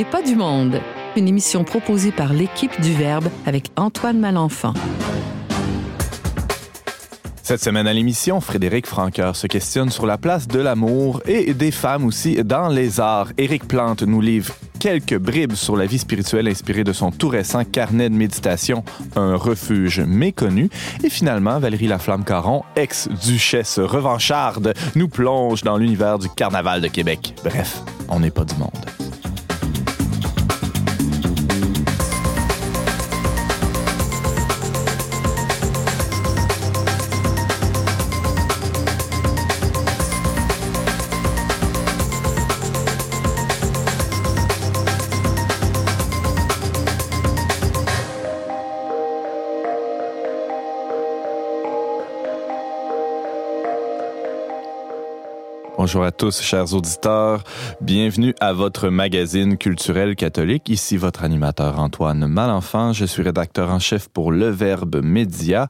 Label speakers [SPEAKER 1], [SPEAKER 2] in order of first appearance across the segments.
[SPEAKER 1] n'est pas du monde, une émission proposée par l'équipe du Verbe avec Antoine Malenfant.
[SPEAKER 2] Cette semaine à l'émission, Frédéric Franqueur se questionne sur la place de l'amour et des femmes aussi dans les arts. Éric Plante nous livre quelques bribes sur la vie spirituelle inspirée de son tout récent carnet de méditation, Un refuge méconnu. Et finalement, Valérie Laflamme-Caron, ex-duchesse revancharde, nous plonge dans l'univers du carnaval de Québec. Bref, on n'est pas du monde. Bonjour à tous, chers auditeurs. Bienvenue à votre magazine culturel catholique. Ici votre animateur Antoine Malenfant. Je suis rédacteur en chef pour Le Verbe Média.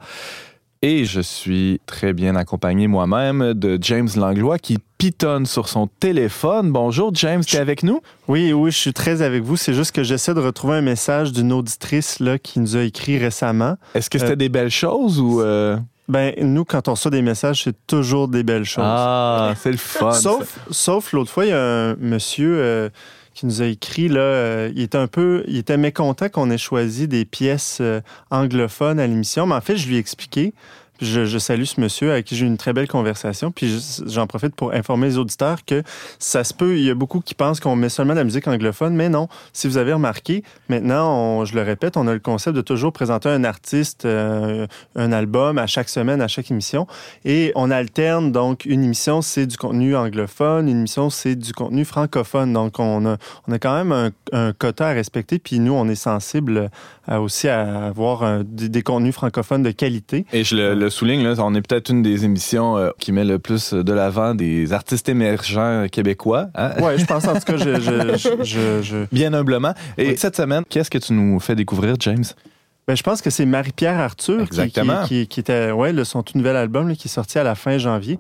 [SPEAKER 2] Et je suis très bien accompagné moi-même de James Langlois qui pitonne sur son téléphone. Bonjour James, tu es avec nous?
[SPEAKER 3] Oui, oui, je suis très avec vous. C'est juste que j'essaie de retrouver un message d'une auditrice là, qui nous a écrit récemment.
[SPEAKER 2] Est-ce que c'était euh, des belles choses ou... Euh...
[SPEAKER 3] Ben, nous, quand on reçoit des messages, c'est toujours des belles choses.
[SPEAKER 2] Ah, c'est le fun.
[SPEAKER 3] sauf, sauf l'autre fois, il y a un monsieur euh, qui nous a écrit, là, euh, il était un peu, il était mécontent qu'on ait choisi des pièces euh, anglophones à l'émission, mais en fait, je lui ai expliqué. Je, salue ce monsieur avec qui j'ai eu une très belle conversation. Puis j'en profite pour informer les auditeurs que ça se peut. Il y a beaucoup qui pensent qu'on met seulement de la musique anglophone, mais non. Si vous avez remarqué, maintenant, je le répète, on a le concept de toujours présenter un artiste, euh, un album à chaque semaine, à chaque émission. Et on alterne. Donc, une émission, c'est du contenu anglophone. Une émission, c'est du contenu francophone. Donc, on a, on a quand même un, un quota à respecter. Puis nous, on est sensible aussi à avoir des, contenus francophones de qualité.
[SPEAKER 2] Et je le, souligne, là, on est peut-être une des émissions euh, qui met le plus de l'avant des artistes émergents québécois.
[SPEAKER 3] Hein? Oui, je pense en tout cas, je, je, je,
[SPEAKER 2] bien humblement. Et cette semaine, qu'est-ce que tu nous fais découvrir, James?
[SPEAKER 3] Ben, je pense que c'est Marie-Pierre Arthur
[SPEAKER 2] Exactement.
[SPEAKER 3] Qui, qui, était ouais, le, son tout nouvel album qui est sorti à la fin janvier.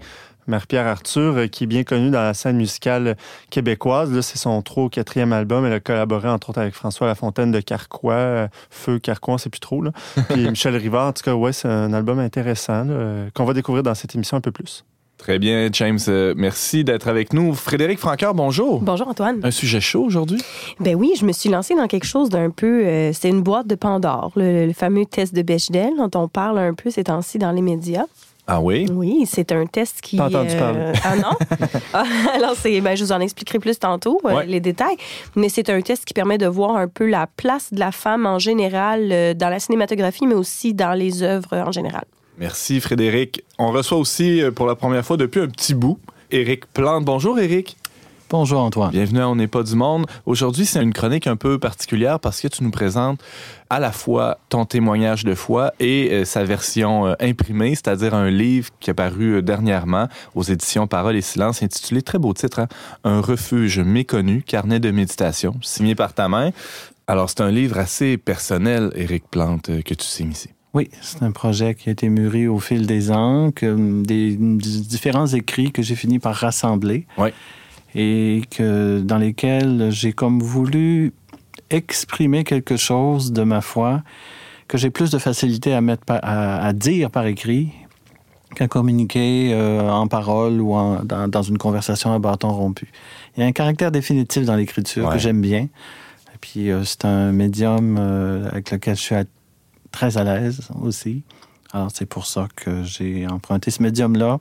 [SPEAKER 3] Marie-Pierre Arthur, euh, qui est bien connue dans la scène musicale québécoise. Là, c'est son trop quatrième album. Elle a collaboré, entre autres, avec François Lafontaine de Carquois, euh, Feu Carquois, c'est plus trop. Là. Puis Michel Rivard, en tout cas, ouais, c'est un album intéressant qu'on va découvrir dans cette émission un peu plus.
[SPEAKER 2] Très bien, James. Euh, merci d'être avec nous. Frédéric Francoeur, bonjour.
[SPEAKER 4] Bonjour, Antoine.
[SPEAKER 2] Un sujet chaud aujourd'hui?
[SPEAKER 4] Ben oui, je me suis lancée dans quelque chose d'un peu. c'est une boîte de Pandore, le, le, fameux test de Bechdel dont on parle un peu ces temps-ci dans les médias.
[SPEAKER 2] Ah oui?
[SPEAKER 4] Oui, c'est un test qui.
[SPEAKER 3] Pas entendu
[SPEAKER 4] euh, Ah non? Ah, alors, c'est, ben, je vous en expliquerai plus tantôt, euh, les détails. Mais c'est un test qui permet de voir un peu la place de la femme en général euh, dans la cinématographie, mais aussi dans les œuvres en général.
[SPEAKER 2] Merci, Frédéric. On reçoit aussi pour la première fois depuis un petit bout Éric Plante. Bonjour, Éric.
[SPEAKER 5] Bonjour Antoine.
[SPEAKER 2] Bienvenue à On n'est pas du monde. Aujourd'hui, c'est une chronique un peu particulière parce que tu nous présentes à la fois ton témoignage de foi et euh, sa version euh, imprimée, c'est-à-dire un livre qui est paru euh, dernièrement aux éditions Parole et Silence, intitulé, très beau titre, hein, Un refuge méconnu, carnet de méditation, signé par ta main. Alors, c'est un livre assez personnel, Éric Plante, que tu signes ici.
[SPEAKER 5] Oui, c'est un projet qui a été mûri au fil des ans, que, des, différents écrits que j'ai fini par rassembler.
[SPEAKER 2] Oui
[SPEAKER 5] et que dans lesquels j'ai comme voulu exprimer quelque chose de ma foi que j'ai plus de facilité à mettre à, dire par écrit qu'à communiquer euh, en parole ou dans, une conversation à bâton rompu. Il y a un caractère définitif dans l'écriture que j'aime bien. Et puis euh, c'est un médium euh, avec lequel je suis très à l'aise aussi. Alors c'est pour ça que j'ai emprunté ce médium-là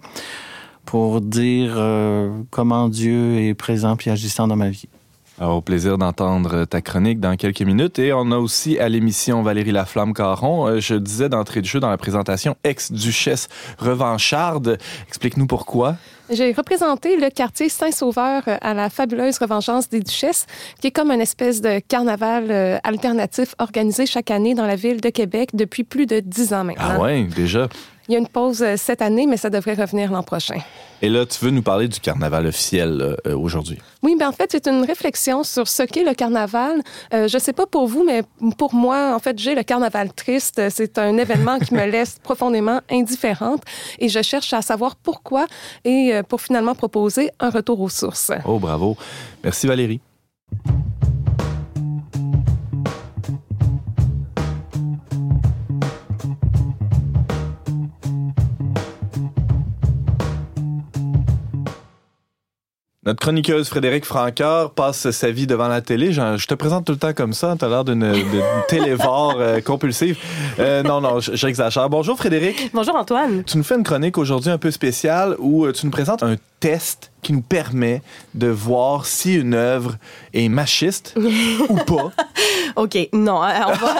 [SPEAKER 5] pour dire euh, comment Dieu est présent et agissant dans ma vie.
[SPEAKER 2] Alors, au plaisir d'entendre ta chronique dans quelques minutes. Et on a aussi à l'émission Valérie Laflamme-Caron. Euh, je disais d'entrée de jeu dans la présentation ex-duchesse revancharde. Explique-nous pourquoi.
[SPEAKER 6] J'ai représenté le quartier Saint-Sauveur euh, à la fabuleuse Revengeance des Duchesses, qui est comme une espèce de carnaval alternatif organisé chaque année dans la ville de Québec depuis plus de dix ans maintenant.
[SPEAKER 2] Ah ouais, déjà.
[SPEAKER 6] Il y a une pause euh, cette année, mais ça devrait revenir l'an prochain.
[SPEAKER 2] Et là, tu veux nous parler du carnaval officiel euh, aujourd'hui?
[SPEAKER 6] Oui, bien en fait, c'est une réflexion sur ce qu'est le carnaval. Euh, je ne sais pas pour vous, mais pour moi, en fait, j'ai le carnaval triste. C'est un événement qui me laisse profondément indifférente et je cherche à savoir pourquoi et pour finalement proposer un retour aux sources.
[SPEAKER 2] Oh, bravo. Merci Valérie. Notre chroniqueuse Frédéric Francard passe sa vie devant la télé. Je, je te présente tout le temps comme ça. Tu as l'air d'une télévore euh, compulsive. Euh, non, non, j'exagère. Bonjour Frédéric.
[SPEAKER 4] Bonjour Antoine.
[SPEAKER 2] Tu nous fais une chronique aujourd'hui un peu spéciale où euh, tu nous présentes un test qui nous permet de voir si une œuvre est machiste ou pas.
[SPEAKER 4] OK, non, euh, on va,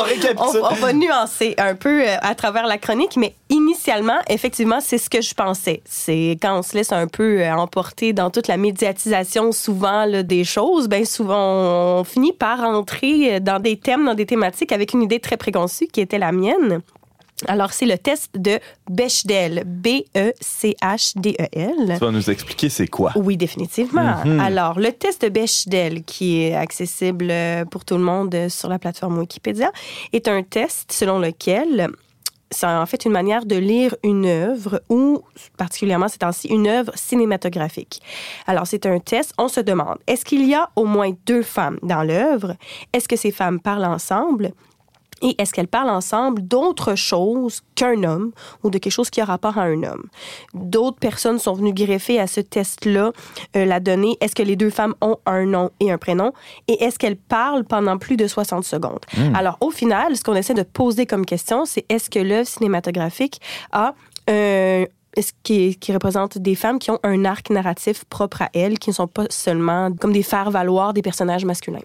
[SPEAKER 2] On
[SPEAKER 4] va nuancer un peu euh, à travers la chronique, mais initialement, effectivement, c'est ce que je pensais. C'est quand on se laisse un peu euh, emporter dans toute la médiatisation souvent là, des choses, ben souvent on finit par entrer dans des thèmes, dans des thématiques avec une idée très préconçue qui était la mienne. Alors, c'est le test de Bechdel, B-E-C-H-D-E-L.
[SPEAKER 2] Tu vas nous expliquer c'est quoi.
[SPEAKER 4] Oui, définitivement.
[SPEAKER 2] Mhm.
[SPEAKER 4] Alors, le test de Bechdel, qui est accessible euh, pour tout le monde euh, sur la plateforme Wikipédia, est un test selon lequel c'est en fait une manière de lire une œuvre ou, particulièrement ces temps-ci, une œuvre cinématographique. Alors, c'est un test. On se demande, est-ce qu'il y a au moins deux femmes dans l'œuvre? Est-ce que ces femmes parlent ensemble? Et est-ce qu'elles parlent ensemble d'autre chose qu'un homme ou de quelque chose qui a rapport à un homme? D'autres personnes sont venues greffer à ce test-là euh, la donnée. Est-ce que les deux femmes ont un nom et un prénom? Et est-ce qu'elles parlent pendant plus de 60 secondes? Alors, au final, ce qu'on essaie de poser comme question, c'est est-ce que l'œuvre cinématographique a euh, est-ce qui, qui représente des femmes qui ont un arc narratif propre à elles, qui ne sont pas seulement comme des faire-valoir des personnages masculins?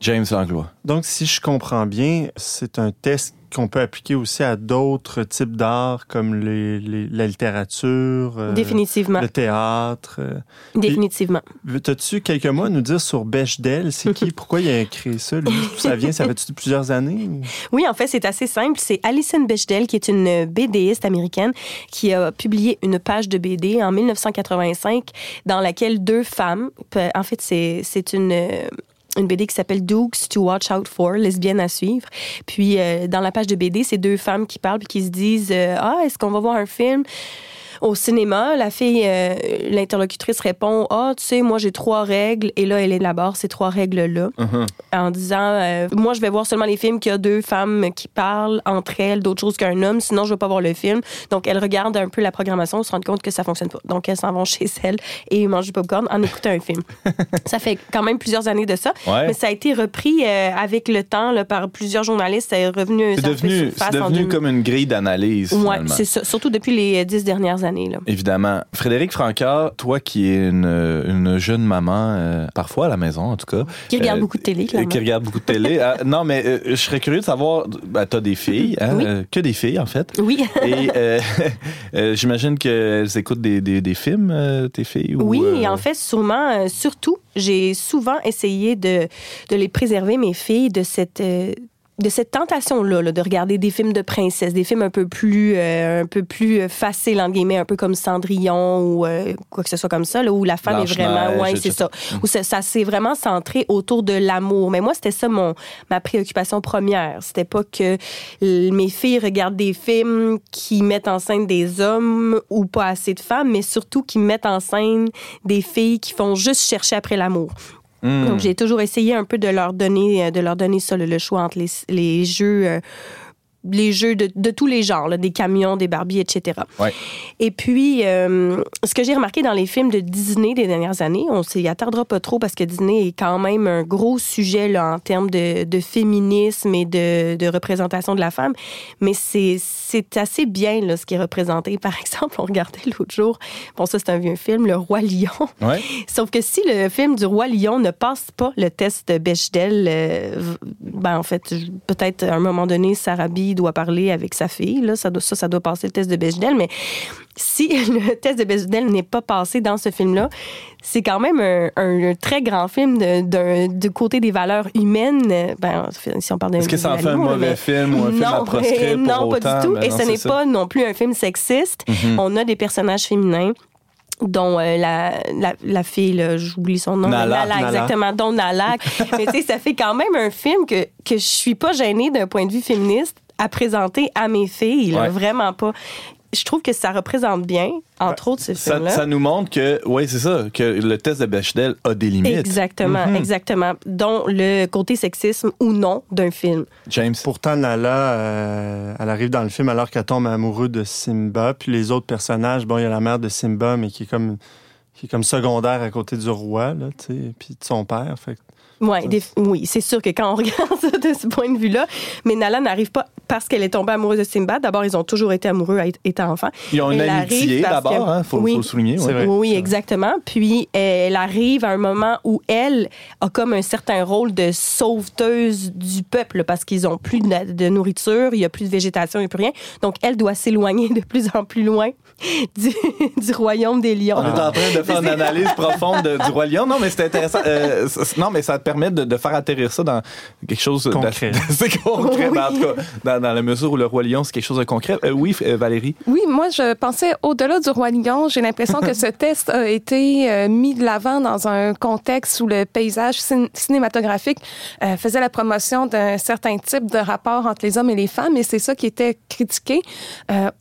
[SPEAKER 2] James Langlois.
[SPEAKER 3] Donc, si je comprends bien, c'est un test qu'on peut appliquer aussi à d'autres types d'art, comme les, les- la littérature, euh,
[SPEAKER 4] Définitivement.
[SPEAKER 3] le théâtre. euh.
[SPEAKER 4] Définitivement.
[SPEAKER 3] As-tu quelques mots à nous dire sur Bechdel? C'est qui? Pourquoi il a créé ça? lui? D'où ça vient? Ça fait plusieurs années? ou?
[SPEAKER 4] Oui, en fait, c'est assez simple. C'est Alison Bechdel, qui est une BDiste américaine, qui a publié une page de BD en 1985 dans laquelle deux femmes, en fait, c'est c'est une euh, une BD qui s'appelle Dukes to Watch Out For, lesbienne à suivre. Puis euh, dans la page de BD, c'est deux femmes qui parlent puis qui se disent euh, ah est-ce qu'on va voir un film au cinéma, la fille, euh, l'interlocutrice répond Ah, tu sais, moi j'ai trois règles. Et là, elle élabore ces trois règles-là
[SPEAKER 2] Mhm.
[SPEAKER 4] en disant euh, Moi, je vais voir seulement les films qui a deux femmes qui parlent entre elles d'autre chose qu'un homme, sinon je ne veux pas voir le film. Donc, elle regarde un peu la programmation, se rend compte que ça fonctionne pas. Donc, elles s'en vont chez elles et mangent du popcorn en écoutant un film. ça fait quand même plusieurs années de ça.
[SPEAKER 2] Ouais.
[SPEAKER 4] Mais ça a été repris euh, avec le temps là, par plusieurs journalistes. Revenu
[SPEAKER 2] C'est
[SPEAKER 4] fait
[SPEAKER 2] devenu, devenu
[SPEAKER 4] 2000.
[SPEAKER 2] comme une grille d'analyse. Finalement.
[SPEAKER 4] c'est ça. Surtout depuis les dix dernières années. Là.
[SPEAKER 2] Évidemment. Frédéric Francard, toi qui es une, une jeune maman, euh, parfois à la maison en tout cas.
[SPEAKER 4] Qui regarde
[SPEAKER 2] euh,
[SPEAKER 4] beaucoup de télé, clairement.
[SPEAKER 2] Qui regarde beaucoup de télé. Ah, non, mais euh, je serais curieux de savoir, ben, t'as des filles, hein,
[SPEAKER 4] Oui.
[SPEAKER 2] que des filles en fait.
[SPEAKER 4] Oui.
[SPEAKER 2] Et j'imagine qu'elles écoutent des, des, des films, tes filles. ou,
[SPEAKER 4] Oui, en fait, sûrement, surtout, j'ai souvent essayé de, de les préserver, mes filles, de cette. De cette tentation-là, là, de regarder des films de princesse, des films un peu plus, euh, un peu plus faciles, entre guillemets, un peu comme Cendrillon ou euh, quoi que ce soit comme ça, là, où la femme est vraiment, ouais, c'est ça, où ça, ça s'est vraiment centré autour de l'amour. Mais moi, c'était ça mon ma préoccupation première. C'était pas que mes filles regardent des films qui mettent en scène des hommes ou pas assez de femmes, mais surtout qui mettent en scène des filles qui font juste chercher après l'amour.
[SPEAKER 2] Hmm.
[SPEAKER 4] Donc, j'ai toujours essayé un peu de leur donner, euh, de leur donner ça, le, le choix entre les, les jeux. Les jeux de, de tous les genres, là, des camions, des Barbies, etc.
[SPEAKER 2] Ouais.
[SPEAKER 4] Et puis, euh, ce que j'ai remarqué dans les films de Disney des dernières années, on s'y attardera pas trop parce que Disney est quand même un gros sujet là, en termes de, de féminisme et de, de représentation de la femme, mais c'est assez bien là, ce qui est représenté. Par exemple, on regardait l'autre jour, bon ça c'est un vieux film, Le Roi Lion.
[SPEAKER 2] Ouais.
[SPEAKER 4] Sauf que si le film du Roi Lion ne passe pas le test de Bechdel, euh, ben en fait, peut-être à un moment donné, Sarah Doit parler avec sa fille. Là, ça, doit, ça, ça doit passer le test de Bechdel. Mais si le test de Bechdel n'est pas passé dans ce film-là, c'est quand même un, un- un très grand film du côté des valeurs humaines. Ben, si on parle
[SPEAKER 2] Est-ce que ça en fait un mauvais
[SPEAKER 4] mais-
[SPEAKER 2] film ou un film à
[SPEAKER 4] non,
[SPEAKER 2] proscrire pour
[SPEAKER 4] non,
[SPEAKER 2] autant?
[SPEAKER 4] pas du tout.
[SPEAKER 2] Ben
[SPEAKER 4] Et
[SPEAKER 2] non,
[SPEAKER 4] ce n'est pas non plus un film sexiste.
[SPEAKER 2] Mhm.
[SPEAKER 4] On a des personnages féminins dont euh, la, la, la fille, j'oublie son nom.
[SPEAKER 2] Nala.
[SPEAKER 4] Nala,
[SPEAKER 3] Nala.
[SPEAKER 4] exactement, dont Nala. Mais tu sais, ça fait quand même un film que, que je suis pas gênée d'un point de vue féministe à présenter à mes filles. là,
[SPEAKER 2] Ouais.
[SPEAKER 4] Vraiment pas. Je trouve que ça représente bien, entre autres, ce
[SPEAKER 2] Ça,
[SPEAKER 4] film-là.
[SPEAKER 2] ça nous montre que, oui, c'est ça, que le test de Bechdel a des limites.
[SPEAKER 4] Exactement,
[SPEAKER 2] Mhm.
[SPEAKER 4] exactement. Dont le côté sexisme ou non d'un film.
[SPEAKER 2] James.
[SPEAKER 3] Pourtant, Nala, euh, elle arrive dans le film alors qu'elle tombe amoureuse de Simba. Puis les autres personnages, bon, il y a la mère de Simba, mais qui est comme qui est comme secondaire à côté du roi, là, tu sais, puis de son père. Fait
[SPEAKER 4] Ouais, oui, c'est sûr que quand on regarde ça de ce point de vue-là, mais Nala n'arrive pas parce qu'elle est tombée amoureuse de Simba. D'abord, ils ont toujours été amoureux étant enfant.
[SPEAKER 2] Ils ont une amitié d'abord, il hein, faut, le souligner.
[SPEAKER 4] Vrai. Oui, exactement. Puis elle arrive à un moment où elle a comme un certain rôle de sauveteuse du peuple parce qu'ils ont plus de, nourriture, il y a plus de végétation, il n'y a plus rien. Donc elle doit s'éloigner de plus en plus loin du, du, royaume des lions.
[SPEAKER 2] On est en train de faire une analyse profonde du roi lion. Non, mais c'est intéressant. Euh, non, mais ça te permet de, faire atterrir ça dans quelque chose
[SPEAKER 3] de concret.
[SPEAKER 2] concret. en tout cas, dans, la mesure où le roi lion, c'est quelque chose de concret. Euh, oui, euh, Valérie?
[SPEAKER 6] Oui, moi, je pensais au-delà du roi lion. J'ai l'impression que ce test a été mis de l'avant dans un contexte où le paysage cinématographique faisait la promotion d'un certain type de rapport entre les hommes et les femmes, et c'est ça qui était critiqué.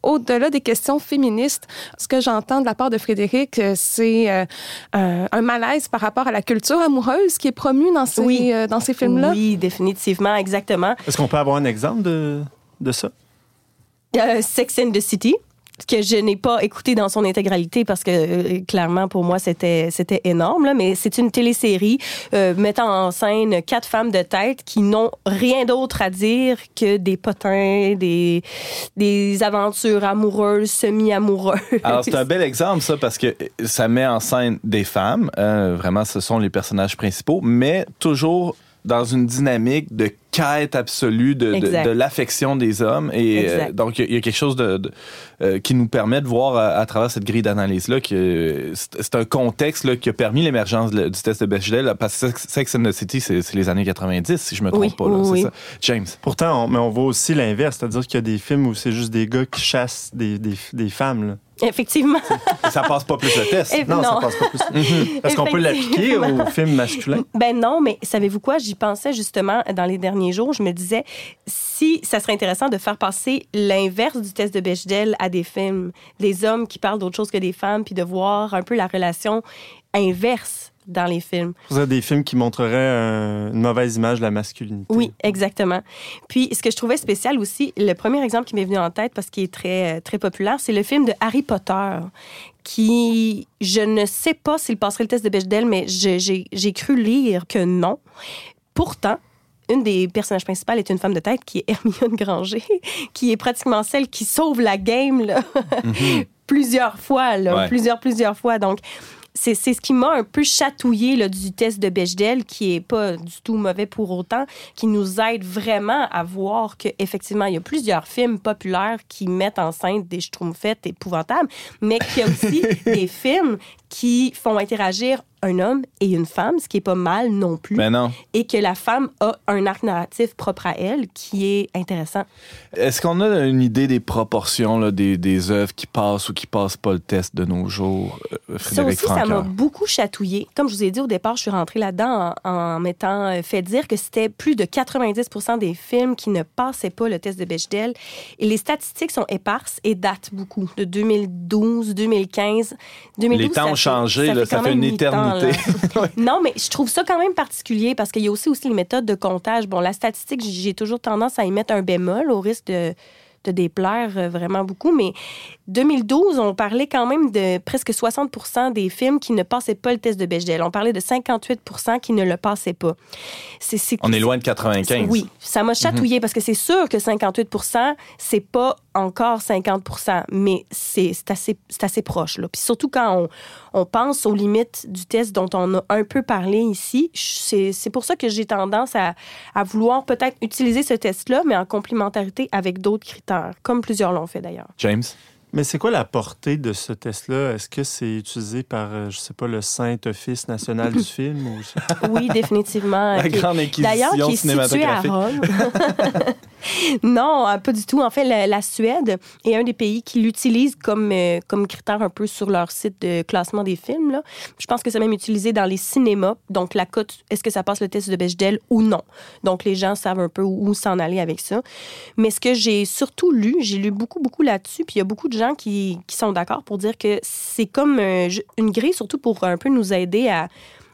[SPEAKER 6] au-delà des questions féministes, ce que j'entends de la part de Frédéric, euh, c'est euh, un, malaise par rapport à la culture amoureuse qui est promue dans ces, euh, dans ces films-là?
[SPEAKER 4] Oui, définitivement, exactement.
[SPEAKER 3] Est-ce qu'on peut avoir un exemple de, de ça?
[SPEAKER 4] Sex in the City que je n'ai pas écouté dans son intégralité parce que euh, clairement pour moi c'était c'était énorme là, mais c'est une télésérie euh, mettant en scène quatre femmes de tête qui n'ont rien d'autre à dire que des potins, des des aventures amoureuses, semi-amoureuses.
[SPEAKER 2] Alors c'est un bel exemple ça parce que ça met en scène des femmes, hein, vraiment ce sont les personnages principaux, mais toujours dans une dynamique de quête absolue de, de, l'affection des hommes. Et euh, donc, il y, a quelque chose de, euh, qui nous permet de voir à, travers cette grille d'analyse-là que c'est un contexte là, qui a permis l'émergence du test de Bechdel. Parce que Sex and the City, c'est les années 90, si je me trompe pas. Là, oui. ça. James.
[SPEAKER 3] Pourtant, on, mais on voit aussi l'inverse, c'est-à-dire qu'il y a des films où c'est juste des gars qui chassent des, des, des femmes. Là.
[SPEAKER 4] Effectivement.
[SPEAKER 2] ça passe pas plus le test.
[SPEAKER 3] non, ça passe pas plus. Est-ce qu'on peut l'appliquer au film masculin?
[SPEAKER 4] Ben non, mais savez-vous quoi? J'y pensais justement dans les derniers jours. Je me disais, si ça serait intéressant de faire passer l'inverse du test de Bechdel à des films, des hommes qui parlent d'autre chose que des femmes, puis de voir un peu la relation inverse dans les films.
[SPEAKER 3] Vous avez des films qui montreraient une mauvaise image de la masculinité.
[SPEAKER 4] Oui, exactement. Puis, ce que je trouvais spécial aussi, le premier exemple qui m'est venu en tête, parce qu'il est très, très populaire, c'est le film de Harry Potter, qui, je ne sais pas s'il passerait le test de Bechdel, mais j'ai cru lire que non. Pourtant, une des personnages principales est une femme de tête qui est Hermione Granger, qui est pratiquement celle qui sauve la game là. Mhm. plusieurs fois, là, plusieurs, plusieurs fois. Donc, c'est ce qui m'a un peu chatouillé là, du test de Bechdel, qui est pas du tout mauvais pour autant, qui nous aide vraiment à voir qu'effectivement, il y a plusieurs films populaires qui mettent en scène des schtroumpfettes épouvantables, mais qu'il y a aussi des films qui font interagir un homme et une femme, ce qui est pas mal non plus.
[SPEAKER 2] Mais non.
[SPEAKER 4] Et que la femme a un arc narratif propre à elle qui est intéressant.
[SPEAKER 2] Est-ce qu'on a une idée des proportions là, des, des œuvres qui passent ou qui passent pas le test de nos jours,
[SPEAKER 4] euh, Frédéric Ça aussi, ça m'a beaucoup chatouillé. Comme je vous ai dit au départ, je suis rentrée là-dedans en, en m'étant euh, fait dire que c'était plus de 90 des films qui ne passaient pas le test de Bechdel. Et les statistiques sont éparses et datent beaucoup, de 2012, 2015. 2012
[SPEAKER 2] les temps ont changé, ça, ça fait une éternité
[SPEAKER 4] non, mais je trouve ça quand même particulier parce qu'il y a aussi, aussi les méthodes de comptage. Bon, la statistique, j'ai toujours tendance à y mettre un bémol au risque de de déplaire euh, vraiment beaucoup. Mais 2012, on parlait quand même de presque 60% des films qui ne passaient pas le test de Bechdel. On parlait de 58% qui ne le passaient pas.
[SPEAKER 2] on est loin de 95.
[SPEAKER 4] Oui, ça m'a chatouillé mhm. parce que c'est sûr que 58% c'est pas encore 50% mais c'est assez, assez proche. Puis surtout quand on, on pense aux limites du test dont on a un peu parlé ici, c'est pour ça que j'ai tendance à, à vouloir peut-être utiliser ce test-là, mais en complémentarité avec d'autres critères, comme plusieurs l'ont fait d'ailleurs.
[SPEAKER 2] James?
[SPEAKER 3] Mais c'est quoi la portée de ce test-là? Est-ce que c'est utilisé par, euh, je sais pas, le Saint-Office national du film? Ou...
[SPEAKER 4] Oui, définitivement.
[SPEAKER 2] La grande D'ailleurs, qui est situé à Rome.
[SPEAKER 4] non, euh, pas du tout. En fait, la, Suède est un des pays qui l'utilise comme, euh, comme critère un peu sur leur site de classement des films. Là. Je pense que c'est même utilisé dans les cinémas. Donc, la cote, est-ce que ça passe le test de Bechdel ou non? Donc, les gens savent un peu où s'en aller avec ça. Mais ce que j'ai surtout lu, j'ai lu beaucoup, beaucoup là-dessus, puis il y a beaucoup de gens qui, qui sont d'accord pour dire que c'est comme euh, une grille, surtout pour un peu nous aider à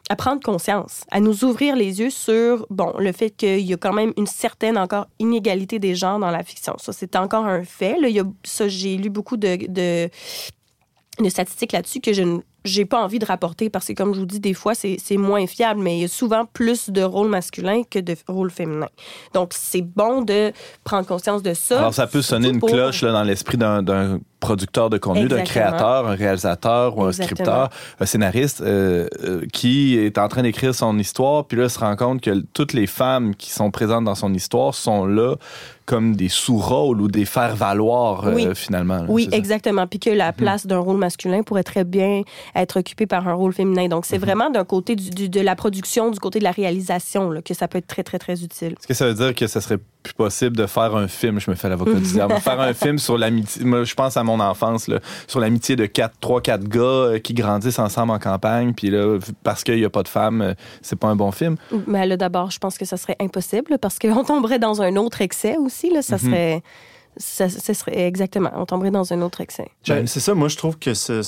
[SPEAKER 4] à prendre conscience, à nous ouvrir les yeux sur, bon, le fait qu'il y a quand même une certaine encore inégalité des genres dans la fiction. Ça, c'est encore un fait. Là. Il y a, ça, j'ai lu beaucoup de, de, de statistiques là-dessus que je ne j'ai pas envie de rapporter parce que, comme je vous dis, des fois, c'est moins fiable, mais il y a souvent plus de rôles masculins que de rôles féminins. Donc, c'est bon de prendre conscience de ça.
[SPEAKER 2] Alors, ça peut sonner une cloche là, dans l'esprit d'un producteur de contenu, d'un créateur, un réalisateur ou un scripteur, un scénariste euh, euh, qui est en train d'écrire son histoire, puis là, se rend compte que toutes les femmes qui sont présentes dans son histoire sont là comme des sous-rôles ou des faire-valoir, euh, finalement.
[SPEAKER 4] oui, exactement. Puis que la mhm. place d'un rôle masculin pourrait très bien être occupée par un rôle féminin. Donc, c'est mhm. vraiment d'un côté du, de la production, du côté de la réalisation, là, que ça peut être très, très, très utile.
[SPEAKER 2] Est-ce que ça veut dire que ça serait plus possible de faire un film, je me fais l'avocat du diable, faire un film sur l'amitié, moi je pense à mon enfance, là, sur l'amitié de quatre, trois, quatre gars euh, qui grandissent ensemble en campagne, puis là, parce qu'il n'y a pas de femmes, euh, c'est pas un bon film.
[SPEAKER 4] Mais là, d'abord, je pense que ça serait impossible parce qu'on tomberait dans un autre excès aussi, là, ça mhm. serait ça, serait exactement, on tomberait dans un autre excès.
[SPEAKER 3] Ben, c'est ça, moi je trouve que ce,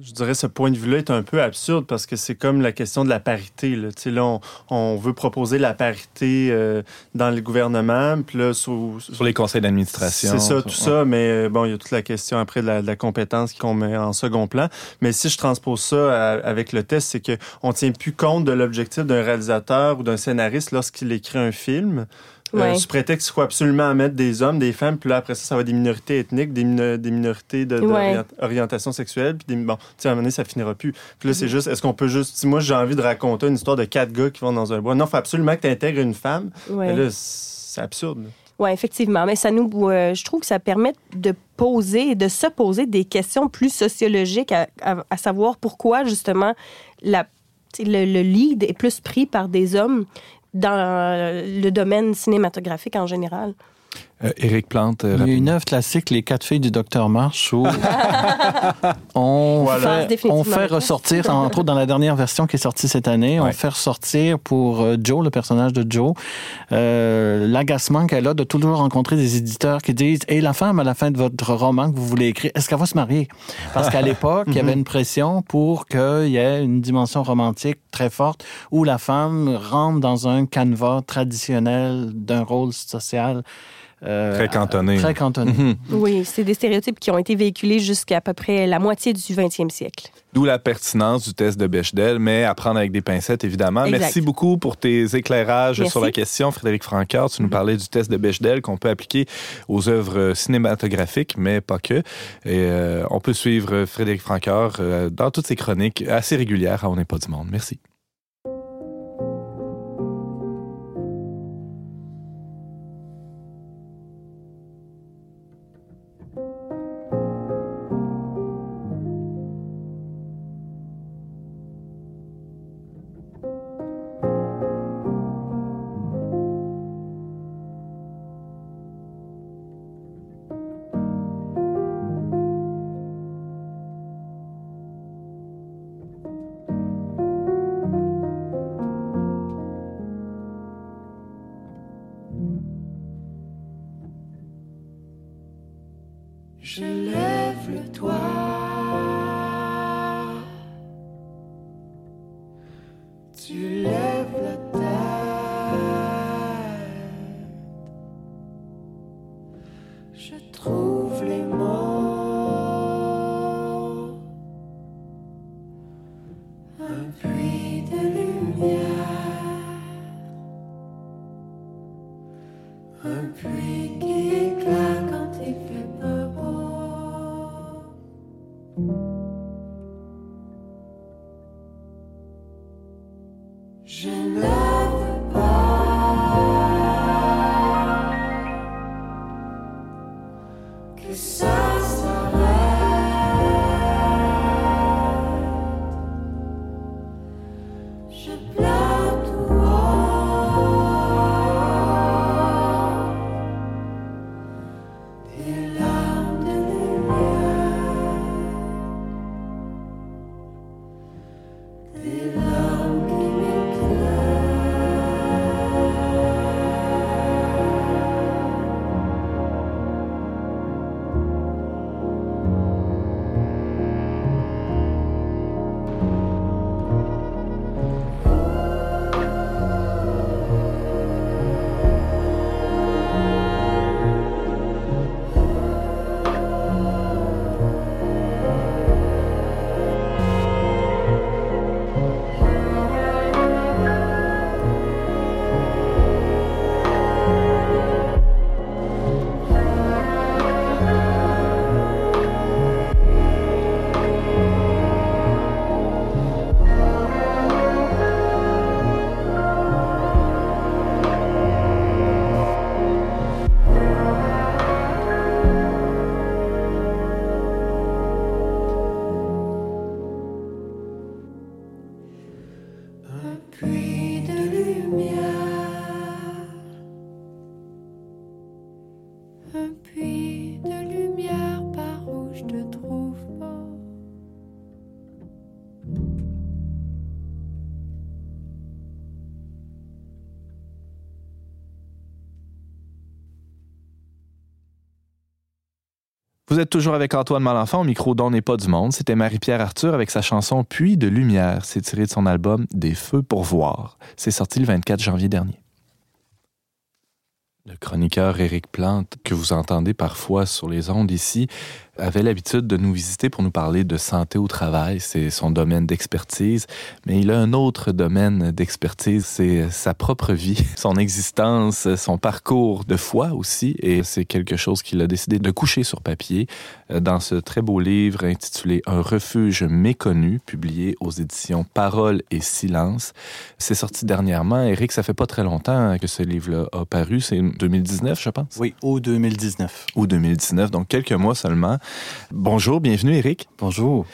[SPEAKER 3] je dirais ce point de vue-là est un peu absurde parce que c'est comme la question de la parité. Là, là on, veut proposer la parité euh, dans le gouvernement, puis là, sur,
[SPEAKER 2] sur les conseils d'administration.
[SPEAKER 3] C'est ça, tout ça, mais euh, bon, il y a toute la question après de la, compétence qu'on met en second plan. Mais si je transpose ça avec le test, c'est qu'on ne tient plus compte de l'objectif d'un réalisateur ou d'un scénariste lorsqu'il écrit un film. Euh, sous prétexte qu'il faut absolument mettre des hommes, des femmes, puis là, après ça, ça va être des minorités ethniques, des, des minorités d'orientation sexuelle, puis bon, tu sais, à un moment donné, ça finira plus. Puis là, c'est mm-hmm. juste, est-ce qu'on peut juste, si moi, j'ai envie de raconter une histoire de quatre gars qui vont dans un bois, non, il faut absolument que tu intègres une femme. Mais là, c'est absurde.
[SPEAKER 4] Oui, effectivement. Mais ça nous, euh, je trouve que ça permet de poser, de se poser des questions plus sociologiques, à, à, savoir pourquoi, justement, la, le, le, lead est plus pris par des hommes dans le domaine cinématographique en général.
[SPEAKER 2] Euh, Éric Plante.
[SPEAKER 5] Euh, Il y a une œuvre classique, Les quatre filles du docteur March, où on, fait, ressortir, entre autres dans la dernière version qui est sortie cette année, on fait ressortir pour euh, Joe, le personnage de Joe, l'agacement qu'elle a de toujours rencontrer des éditeurs qui disent Et la femme, à la fin de votre roman que vous voulez écrire, est-ce qu'elle va se marier? Parce qu'à l'époque, il y avait une pression pour qu'il y ait une dimension romantique très forte où la femme rentre dans un canevas traditionnel d'un rôle social
[SPEAKER 2] très cantonné.
[SPEAKER 5] Très cantonné. Mhm.
[SPEAKER 4] Oui, c'est des stéréotypes qui ont été véhiculés jusqu'à peu près la moitié du 20e siècle.
[SPEAKER 2] D'où la pertinence du test de Bechdel, mais à prendre avec des pincettes, évidemment. Merci beaucoup pour tes éclairages sur la question, Frédéric Francoeur. Tu nous parlais du test de Bechdel qu'on peut appliquer aux œuvres cinématographiques, mais pas que. Et euh, on peut suivre Frédéric Francoeur euh, dans toutes ses chroniques assez régulières à On n'est pas du monde. Merci. 是哪 Vous êtes toujours avec Antoine Malenfant au micro d'On n'est pas du monde. C'était Marie-Pierre Arthur avec sa chanson Puits de lumière. C'est tiré de son album Des feux pour voir. C'est sorti le 24 janvier dernier. Le chroniqueur Éric Plante, que vous entendez parfois sur les ondes ici, avait l'habitude de nous visiter pour nous parler de santé au travail. C'est son domaine d'expertise. Mais il a un autre domaine d'expertise, c'est sa propre vie, son existence, son parcours de foi aussi. Et c'est quelque chose qu'il a décidé de coucher sur papier euh, dans ce très beau livre intitulé Un refuge méconnu, publié aux éditions Parole et Silence. C'est sorti dernièrement. Eric, ça fait pas très longtemps que ce livre-là a paru. C'est 2019, je pense.
[SPEAKER 5] Oui, au 2019.
[SPEAKER 2] Au 2019, donc quelques mois seulement. Bonjour, bienvenue Eric.
[SPEAKER 5] Bonjour.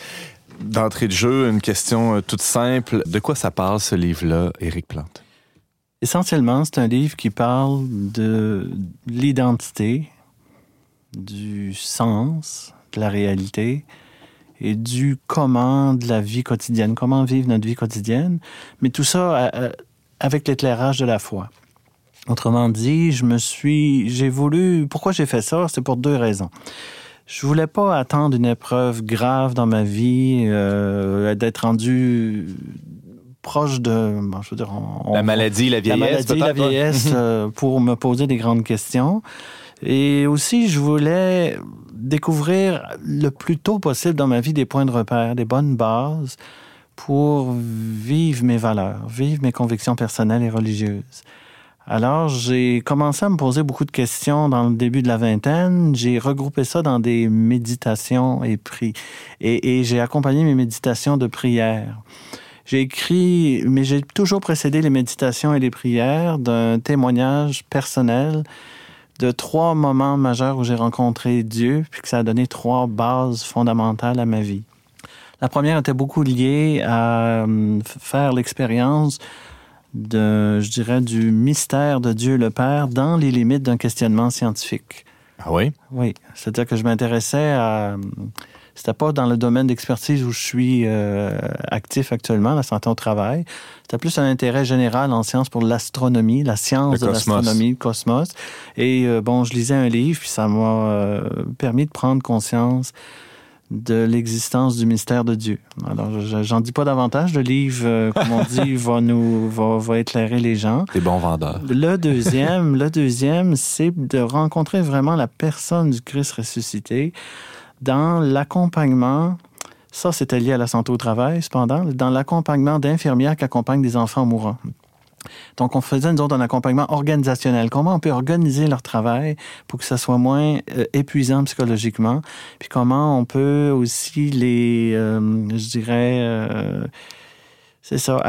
[SPEAKER 2] D'entrée de jeu, une question euh, toute simple. De quoi ça parle ce livre-là, Éric Plante?
[SPEAKER 5] Essentiellement, c'est un livre qui parle de l'identité, du sens, de la réalité et du comment de la vie quotidienne, comment vivre notre vie quotidienne, mais tout ça euh, euh, avec l'éclairage de la foi. Autrement dit, je me suis, j'ai voulu, pourquoi j'ai fait ça? C'est pour deux raisons. Je voulais pas attendre une épreuve grave dans ma vie, euh, d'être rendu proche de, je veux dire,
[SPEAKER 2] la maladie, la vieillesse,
[SPEAKER 5] la maladie, la vieillesse, euh, pour me poser des grandes questions. Et aussi, je voulais découvrir le plus tôt possible dans ma vie des points de repère, des bonnes bases pour vivre mes valeurs, vivre mes convictions personnelles et religieuses. Alors, j'ai commencé à me poser beaucoup de questions dans le début de la vingtaine. J'ai regroupé ça dans des méditations et pris. Et, j'ai accompagné mes méditations de prière. J'ai écrit, mais j'ai toujours précédé les méditations et les prières d'un témoignage personnel de trois moments majeurs où j'ai rencontré Dieu, puis que ça a donné trois bases fondamentales à ma vie. La première était beaucoup liée à euh, faire l'expérience de, je dirais, du mystère de Dieu le Père dans les limites d'un questionnement scientifique.
[SPEAKER 2] Ah oui?
[SPEAKER 5] Oui. C'est-à-dire que je m'intéressais à. C'était pas dans le domaine d'expertise où je suis euh, actif actuellement, la santé au travail. C'était plus un intérêt général en sciences pour l'astronomie, la science de l'astronomie, le cosmos. Et euh, bon, je lisais un livre, puis ça m'a euh, permis de prendre conscience de l'existence du mystère de Dieu. Alors, j'en dis pas davantage. Le livre, euh, comme on dit, va nous va, va, éclairer les gens.
[SPEAKER 2] Des bons vendeurs.
[SPEAKER 5] Le deuxième, le deuxième, c'est de rencontrer vraiment la personne du Christ ressuscité dans l'accompagnement. Ça, c'était lié à la santé au travail, cependant, dans l'accompagnement d'infirmières qui accompagnent des enfants mourants. Donc, on faisait, nous autres, un accompagnement organisationnel. Comment on peut organiser leur travail pour que ça soit moins euh, épuisant psychologiquement? Puis comment on peut aussi les, euh, je dirais, euh, c'est ça,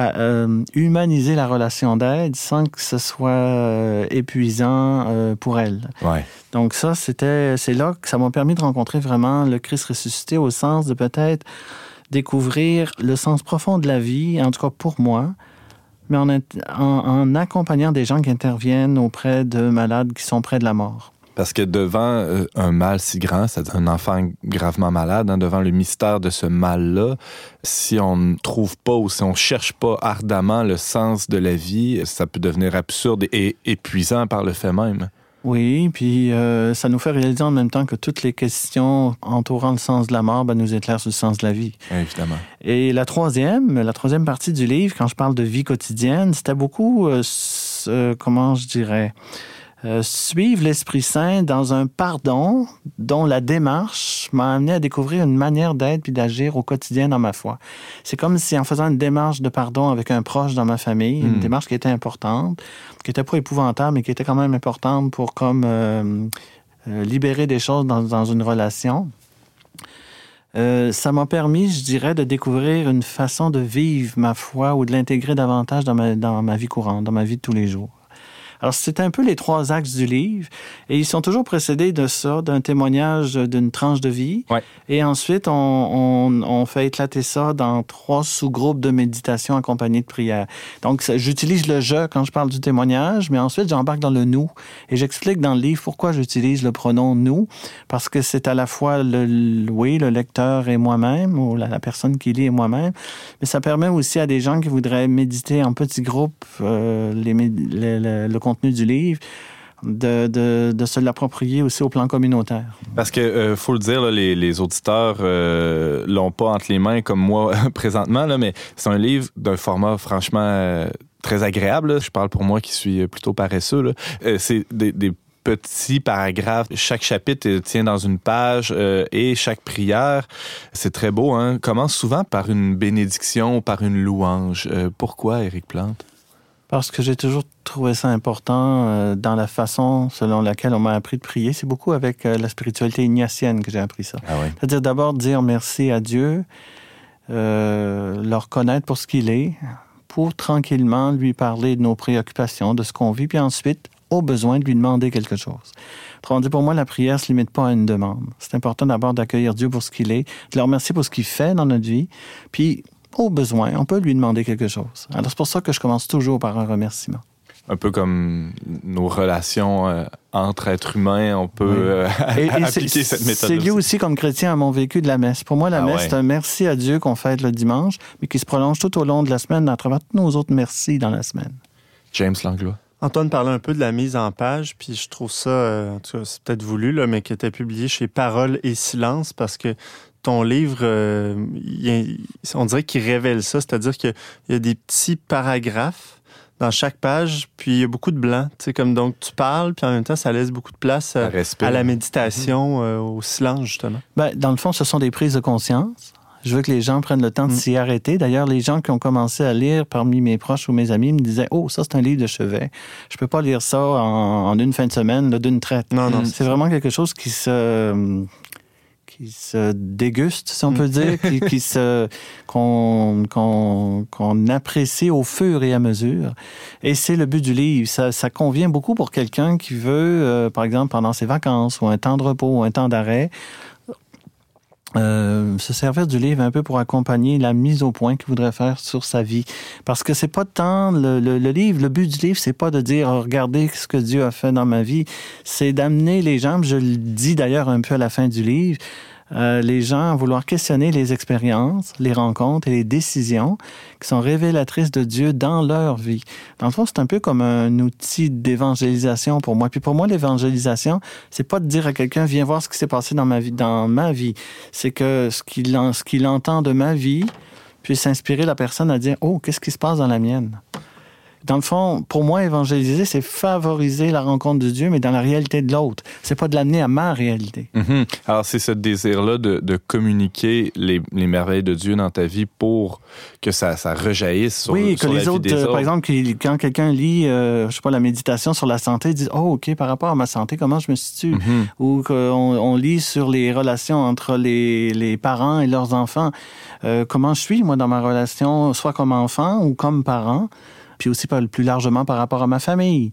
[SPEAKER 5] humaniser la relation d'aide sans que ce soit épuisant pour elles.
[SPEAKER 2] Ouais.
[SPEAKER 5] Donc ça, c'était, c'est là que ça m'a permis de rencontrer vraiment le Christ ressuscité au sens de peut-être découvrir le sens profond de la vie, en tout cas pour moi, mais en, accompagnant des gens qui interviennent auprès de malades qui sont près de la mort.
[SPEAKER 2] Parce que devant euh, un mal si grand, c'est-à-dire un enfant gravement malade, hein, devant le mystère de ce mal-là, si on ne trouve pas ou si on ne cherche pas ardemment le sens de la vie, ça peut devenir absurde et épuisant par le fait même.
[SPEAKER 5] Oui, puis euh, ça nous fait réaliser en même temps que toutes les questions entourant le sens de la mort ben, nous éclairent sur le sens de la vie.
[SPEAKER 2] évidemment.
[SPEAKER 5] Et la troisième, la troisième partie du livre, quand je parle de vie quotidienne, c'était beaucoup, euh, comment je dirais, euh, suivre l'Esprit Saint dans un pardon dont la démarche m'a amené à découvrir une manière d'être puis d'agir au quotidien dans ma foi. C'est comme si en faisant une démarche de pardon avec un proche dans ma famille, une hmm. démarche qui était importante, qui était pas épouvantable, mais qui était quand même importante pour comme euh, euh, libérer des choses dans, dans une relation. ça m'a permis, je dirais, de découvrir une façon de vivre ma foi ou de l'intégrer davantage dans ma, dans ma vie courante, dans ma vie de tous les jours. Alors, c'est un peu les trois axes du livre. Et ils sont toujours précédés de ça, d'un témoignage d'une tranche de vie. Et ensuite, on, on, fait éclater ça dans trois sous-groupes de méditation accompagnés de prière. Donc, j'utilise le je quand je parle du témoignage, mais ensuite, j'embarque dans le nous. Et j'explique dans le livre pourquoi j'utilise le pronom nous. Parce que c'est à la fois le, oui, le lecteur et moi-même, ou la, personne qui lit et moi-même. Mais ça permet aussi à des gens qui voudraient méditer en petits groupes euh, les, le du livre. de, se l'approprier aussi au plan communautaire.
[SPEAKER 2] Parce que euh, faut le dire, les, auditeurs euh, l'ont pas entre les mains comme moi présentement, mais c'est un livre d'un format franchement euh, très agréable. Je parle pour moi qui suis plutôt paresseux. Euh, c'est des, petits paragraphes. Chaque chapitre euh, tient dans une page euh, et chaque prière, c'est très beau. Hein? Commence souvent par une bénédiction ou par une louange. Euh, pourquoi, Éric Plante?
[SPEAKER 5] Parce que j'ai toujours trouvé ça important euh, dans la façon selon laquelle on m'a appris de prier. C'est beaucoup avec euh, la spiritualité ignatienne que j'ai appris ça.
[SPEAKER 2] Ah oui.
[SPEAKER 5] C'est-à-dire d'abord dire merci à Dieu, euh, le reconnaître pour ce qu'il est, pour tranquillement lui parler de nos préoccupations, de ce qu'on vit, puis ensuite, au besoin, de lui demander quelque chose. Autrement dit, pour moi, la prière ne se limite pas à une demande. C'est important d'abord d'accueillir Dieu pour ce qu'il est, de le remercier pour ce qu'il fait dans notre vie, puis au besoin, on peut lui demander quelque chose. Alors c'est pour ça que je commence toujours par un remerciement.
[SPEAKER 2] Un peu comme nos relations euh, entre êtres humains, on peut
[SPEAKER 5] Oui.
[SPEAKER 2] euh,
[SPEAKER 5] Et- et
[SPEAKER 2] appliquer cette méthode.
[SPEAKER 5] C'est lié aussi comme chrétien à mon vécu de la messe. Pour moi, la
[SPEAKER 2] Ah
[SPEAKER 5] messe,
[SPEAKER 2] ouais.
[SPEAKER 5] c'est un merci à Dieu qu'on fête le dimanche, mais qui se prolonge tout au long de la semaine à travers tous nos autres merci dans la semaine.
[SPEAKER 2] James Langlois.
[SPEAKER 3] Antoine parlait un peu de la mise en page, puis je trouve ça, euh, en tout cas, c'est peut-être voulu, là, mais qui était publié chez Parole et Silence, parce que ton livre, euh, il on dirait qu'il révèle ça, c'est-à-dire qu'il y a des petits paragraphes dans chaque page, puis il y a beaucoup de blanc. Tu sais, comme donc tu parles, puis en même temps, ça laisse beaucoup de place euh, à la méditation, euh, au silence, justement.
[SPEAKER 5] Ben, dans le fond, ce sont des prises de conscience. Je veux que les gens prennent le temps de
[SPEAKER 3] Mm.
[SPEAKER 5] s'y arrêter. D'ailleurs, les gens qui ont commencé à lire parmi mes proches ou mes amis me disaient Oh, ça, c'est un livre de chevet. Je peux pas lire ça en, en une fin de semaine, d'une traite.
[SPEAKER 3] Non, non.
[SPEAKER 5] C'est vraiment quelque chose qui se qui se déguste, si on peut dire, qui, qui se qu'on qu'on qu'on apprécie au fur et à mesure. Et c'est le but du livre. Ça, ça convient beaucoup pour quelqu'un qui veut, euh, par exemple, pendant ses vacances ou un temps de repos ou un temps d'arrêt, euh, se servir du livre un peu pour accompagner la mise au point qu'il voudrait faire sur sa vie. Parce que c'est pas tant le, le- le livre, le but du livre, c'est pas de dire Oh, regardez ce que Dieu a fait dans ma vie, c'est d'amener les gens, je le dis d'ailleurs un peu à la fin du livre, euh, les gens à vouloir questionner les expériences, les rencontres et les décisions qui sont révélatrices de Dieu dans leur vie. Dans le fond, c'est un peu comme un outil d'évangélisation pour moi. Puis pour moi, l'évangélisation, c'est pas de dire à quelqu'un viens voir ce qui s'est passé dans ma vie, dans ma vie. C'est que ce qu'il en- ce qu'il entend de ma vie puisse inspirer la personne à dire oh qu'est-ce qui se passe dans la mienne. Dans le fond, pour moi, évangéliser, c'est favoriser la rencontre de Dieu, mais dans la réalité de l'autre. C'est pas de l'amener à ma réalité.
[SPEAKER 2] Mhm. Alors, c'est ce désir-là de, de communiquer les, les merveilles de Dieu dans ta vie pour que ça, ça rejaillisse sur,
[SPEAKER 5] oui, que
[SPEAKER 2] la
[SPEAKER 5] les
[SPEAKER 2] vie
[SPEAKER 5] autres,
[SPEAKER 2] des
[SPEAKER 5] euh,
[SPEAKER 2] autres.
[SPEAKER 5] par exemple, quand quelqu'un lit, euh, je sais pas, la méditation sur la santé, ils disent, oh, ok, par rapport à ma santé, comment je me situe?
[SPEAKER 2] Mhm.
[SPEAKER 5] Ou qu'on on lit sur les relations entre les, les parents et leurs enfants. Euh, comment je suis, moi, dans ma relation, soit comme enfant ou comme parent, puis aussi plus largement par rapport à ma famille.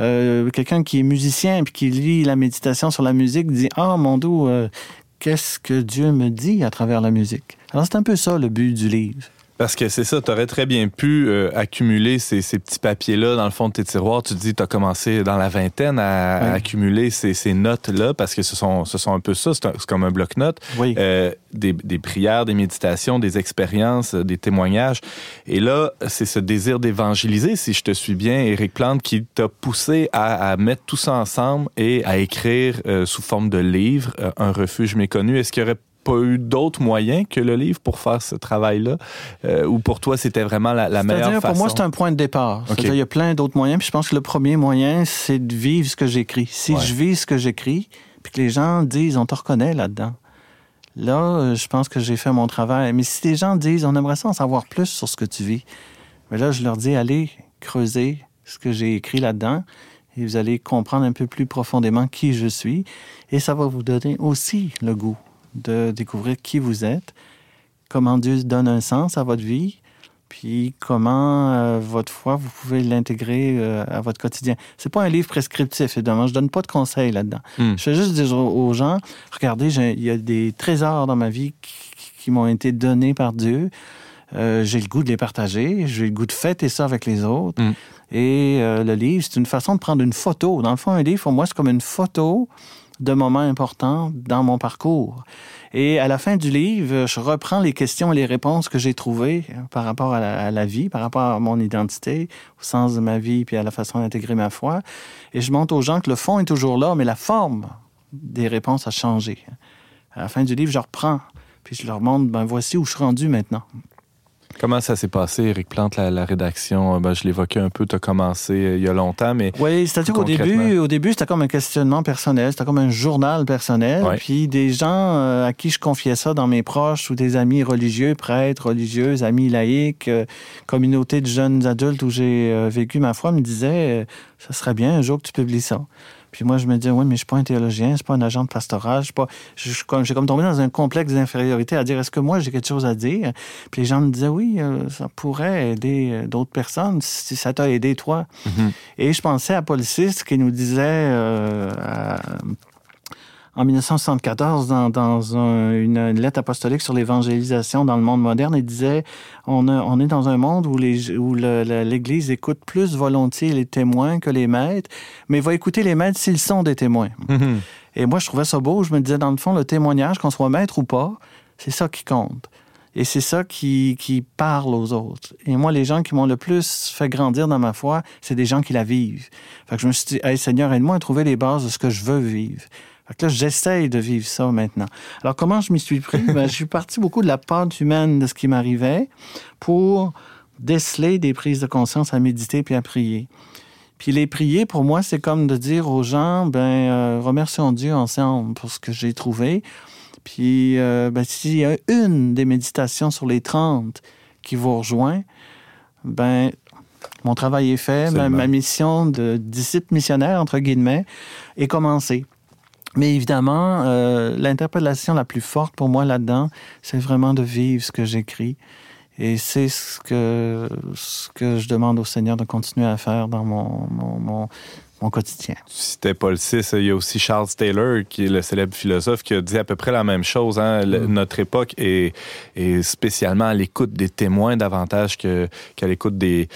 [SPEAKER 5] Euh, Quelqu'un qui est musicien puis qui lit la méditation sur la musique dit, ah, mon dos, euh, qu'est-ce que Dieu me dit à travers la musique? Alors, c'est un peu ça, le but du livre.
[SPEAKER 2] Parce que c'est ça, tu aurais très bien pu euh, accumuler ces, ces petits papiers-là dans le fond de tes tiroirs. Tu te dis, tu as commencé dans la vingtaine à, accumuler ces, ces notes-là parce que ce sont, ce sont un peu ça, c'est comme un bloc-notes.
[SPEAKER 5] Oui.
[SPEAKER 2] Euh, des, des prières, des méditations, des expériences, euh, des témoignages. Et là, c'est ce désir d'évangéliser, si je te suis bien, Éric Plante, qui t'a poussé à, à mettre tout ça ensemble et à écrire euh, sous forme de livre, Un refuge méconnu. Est-ce qu'il y aurait pas eu d'autres moyens que le livre pour faire ce travail-là? Euh, ou pour toi, c'était vraiment la, la meilleure façon?
[SPEAKER 5] pour moi, c'est un point de départ. Il y a plein d'autres moyens. Puis je pense que le premier moyen, c'est de vivre ce que j'écris. Si
[SPEAKER 2] Ouais.
[SPEAKER 5] je vis ce que j'écris, puis que les gens disent, on te reconnaît là-dedans. Là, euh, je pense que j'ai fait mon travail. Mais si les gens disent, on aimerait ça en savoir plus sur ce que tu vis, mais là, je leur dis, allez creuser ce que j'ai écrit là-dedans et vous allez comprendre un peu plus profondément qui je suis. Et ça va vous donner aussi le goût de découvrir qui vous êtes, comment Dieu donne un sens à votre vie, puis comment euh, votre foi, vous pouvez l'intégrer euh, à votre quotidien. C'est pas un livre prescriptif, évidemment. Je donne pas de conseils là-dedans.
[SPEAKER 2] Hmm.
[SPEAKER 5] Je fais juste dire aux gens, regardez, il y a des trésors dans ma vie qui, qui m'ont été donnés par Dieu. Euh, j'ai le goût de les partager. J'ai le goût de fêter ça avec les autres.
[SPEAKER 2] Hmm.
[SPEAKER 5] Et le livre, c'est une façon de prendre une photo. Dans le fond, un livre, pour moi, c'est comme une photo de moments importants dans mon parcours. Et à la fin du livre, je reprends les questions et les réponses que j'ai trouvées par rapport à la, vie, par rapport à mon identité, au sens de ma vie, puis à la façon d'intégrer ma foi. Et je montre aux gens que le fond est toujours là, mais la forme des réponses a changé. À la fin du livre, je reprends, puis je leur montre, ben voici où je suis rendu maintenant.
[SPEAKER 2] Comment ça s'est passé, Eric Plante, la, rédaction? Ben, je l'évoquais un peu, tu as commencé euh, il y a longtemps, mais.
[SPEAKER 5] Oui, c'est-à-dire qu'au début, au début, c'était comme un questionnement personnel, c'était comme un journal personnel. Puis des gens euh, à qui je confiais ça dans mes proches ou des amis religieux, prêtres, religieuses, amis laïcs, euh, communauté de jeunes adultes où j'ai vécu ma foi me disaient, ça serait bien un jour que tu publies ça. Puis moi, je me dis, oui, mais je ne suis pas un théologien, je ne suis pas un agent de pastoral. Je pas, j'ai comme tombé dans un complexe d'infériorité à dire, est-ce que moi, j'ai quelque chose à dire? Puis les gens me disaient, oui, euh, ça pourrait aider euh, d'autres personnes si ça t'a aidé, toi. Mm-hmm. Et je pensais à Paul VI qui nous disait, euh, en 1974 dans, dans une lettre apostolique sur l'évangélisation dans le monde moderne. Il disait on, on est dans un monde où l'Église écoute plus volontiers les témoins que les maîtres, mais va écouter les maîtres s'ils sont des témoins. Mm-hmm. Et moi, je trouvais ça beau. Je me disais, dans le fond, le témoignage, qu'on soit maître ou pas, c'est ça qui compte. Et c'est ça qui, qui parle aux autres. Et moi, les gens qui m'ont le plus fait grandir dans ma foi, c'est des gens qui la vivent. Fait que je me suis dit, hey, Seigneur, aide-moi à trouver les bases de ce que je veux vivre. Fait là, j'essaye de vivre ça maintenant. Alors, comment je m'y suis pris? ben, je suis parti beaucoup de la pente humaine de ce qui m'arrivait pour déceler des prises de conscience à méditer puis à prier. Puis les prier, pour moi, c'est comme de dire aux gens, ben, euh, remercions Dieu ensemble pour ce que j'ai trouvé. Puis, euh, ben, s'il y a une des méditations sur les 30 qui vous rejoint, ben, mon travail est fait, ma, ma, mission de disciple missionnaire, entre guillemets, est commencée. Mais évidemment, euh, l'interpellation la plus forte pour moi là-dedans, c'est vraiment de vivre ce que j'écris. Et c'est ce que, ce que je demande au Seigneur de continuer à faire dans mon, mon, mon, quotidien.
[SPEAKER 2] C'était Paul VI, il y a aussi Charles Taylor, qui est le célèbre philosophe, qui a dit à peu près la même chose. Hein. Mm. Notre époque est, est, spécialement à l'écoute des témoins davantage qu'à l'écoute des,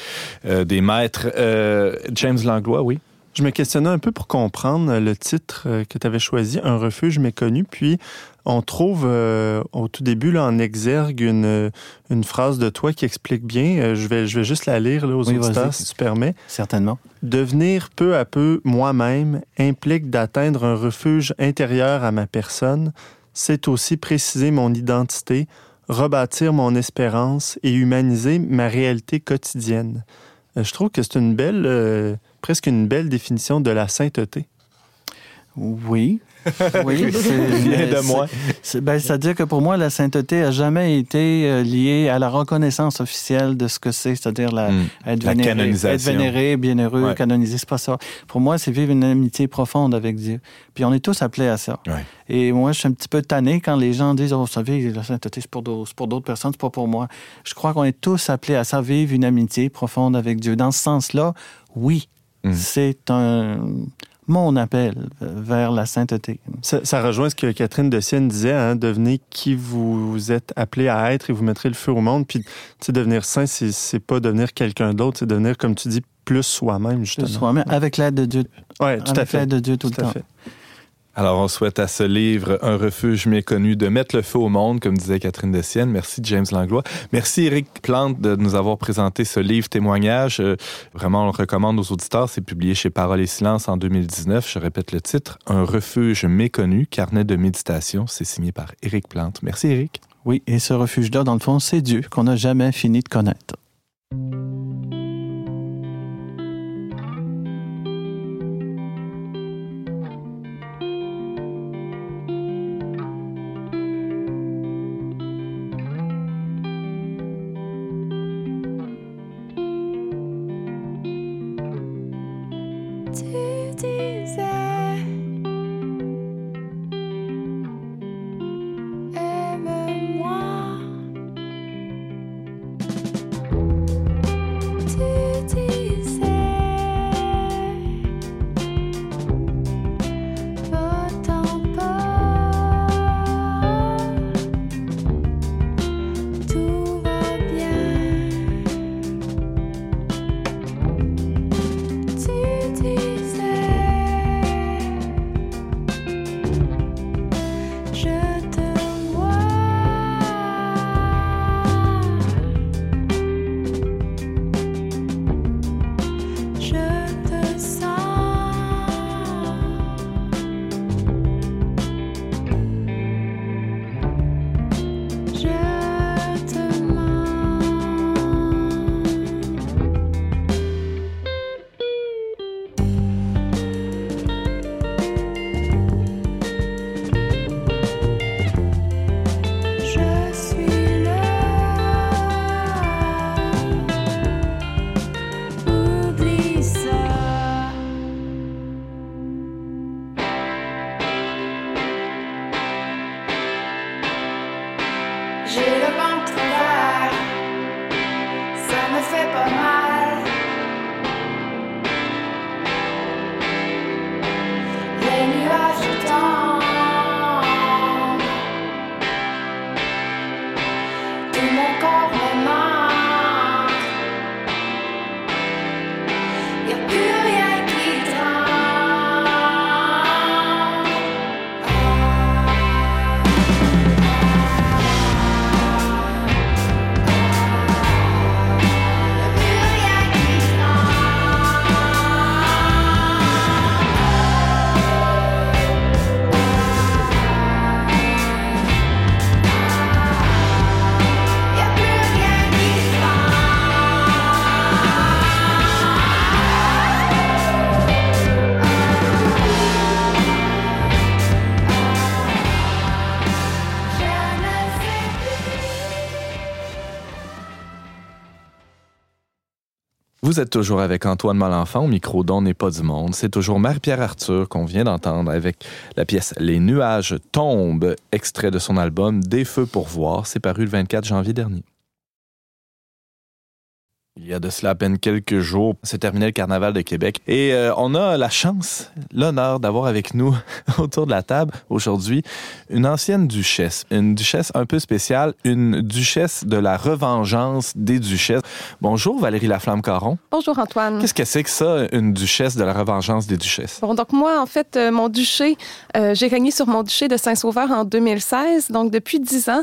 [SPEAKER 2] euh, des maîtres. Euh, James Langlois, oui?
[SPEAKER 3] Je me questionnais un peu pour comprendre le titre euh, que tu avais choisi, Un refuge méconnu. Puis, on trouve euh, au tout début là, en exergue une, une phrase de toi qui explique bien. Euh, je, vais, je vais juste la lire là, aux auditeurs, si tu permets.
[SPEAKER 5] Certainement.
[SPEAKER 3] Devenir peu à peu moi-même implique d'atteindre un refuge intérieur à ma personne. C'est aussi préciser mon identité, rebâtir mon espérance et humaniser ma réalité quotidienne. je trouve que c'est une belle presque une belle définition de la sainteté.
[SPEAKER 5] Oui,
[SPEAKER 2] oui, c'est bien de moi.
[SPEAKER 5] Ben, C'est-à-dire que pour moi, la sainteté a jamais été euh, liée à la reconnaissance officielle de ce que c'est, c'est-à-dire la, hmm. être, vénéré, être vénéré, bienheureux, canonisé. C'est pas ça. Pour moi, c'est vivre une amitié profonde avec Dieu. Puis on est tous appelés à ça. Et moi, je suis un petit peu tanné quand les gens disent, oh, vous savez, la sainteté, c'est pour d'autres personnes, c'est pas pour moi. Je crois qu'on est tous appelés à ça, vivre une amitié profonde avec Dieu. Dans ce sens-là, oui, hmm. c'est un mon appel vers la sainteté.
[SPEAKER 3] Ça, rejoint ce que Catherine de Sienne disait, hein, devenez qui vous êtes appelé à être et vous mettrez le feu au monde. Puis, devenir saint, c'est pas devenir quelqu'un d'autre, c'est devenir, comme tu dis, plus soi-même, justement. Plus
[SPEAKER 5] soi-même, avec l'aide de Dieu.
[SPEAKER 3] Oui, tout à fait.
[SPEAKER 5] l'aide de Dieu tout, le temps.
[SPEAKER 2] Alors, on souhaite à ce livre Un refuge méconnu de mettre le feu au monde, comme disait Catherine Dessienne. Merci, James Langlois. Merci, Eric Plante, de nous avoir présenté ce livre témoignage. Euh, vraiment, on le recommande aux auditeurs. C'est publié chez Parole et Silence en 2019. Je répète le titre Un refuge méconnu, carnet de méditation. C'est signé par Eric Plante. Merci, Eric.
[SPEAKER 5] Oui, et ce refuge-là, dans le fond, c'est Dieu qu'on n'a jamais fini de connaître.
[SPEAKER 2] 家 Vous êtes toujours avec Antoine Malenfant au micro d'On n'est pas du monde. C'est toujours Marie-Pierre Arthur qu'on vient d'entendre avec la pièce Les nuages tombent, extrait de son album Des feux pour voir. C'est paru le 24 janvier dernier. Il y a de cela à peine quelques jours, se terminait le Carnaval de Québec. Et euh, on a la chance, l'honneur d'avoir avec nous autour de la table aujourd'hui une ancienne duchesse. Une duchesse un peu spéciale, une duchesse de la revengeance des duchesses. Bonjour Valérie Laflamme-Caron.
[SPEAKER 6] Bonjour Antoine.
[SPEAKER 2] Qu'est-ce que c'est que ça, une duchesse de la revengeance des duchesses?
[SPEAKER 6] Bon, donc moi, en fait, euh, mon duché, euh, j'ai régné sur mon duché de Saint-Sauveur en 2016. Donc depuis dix ans,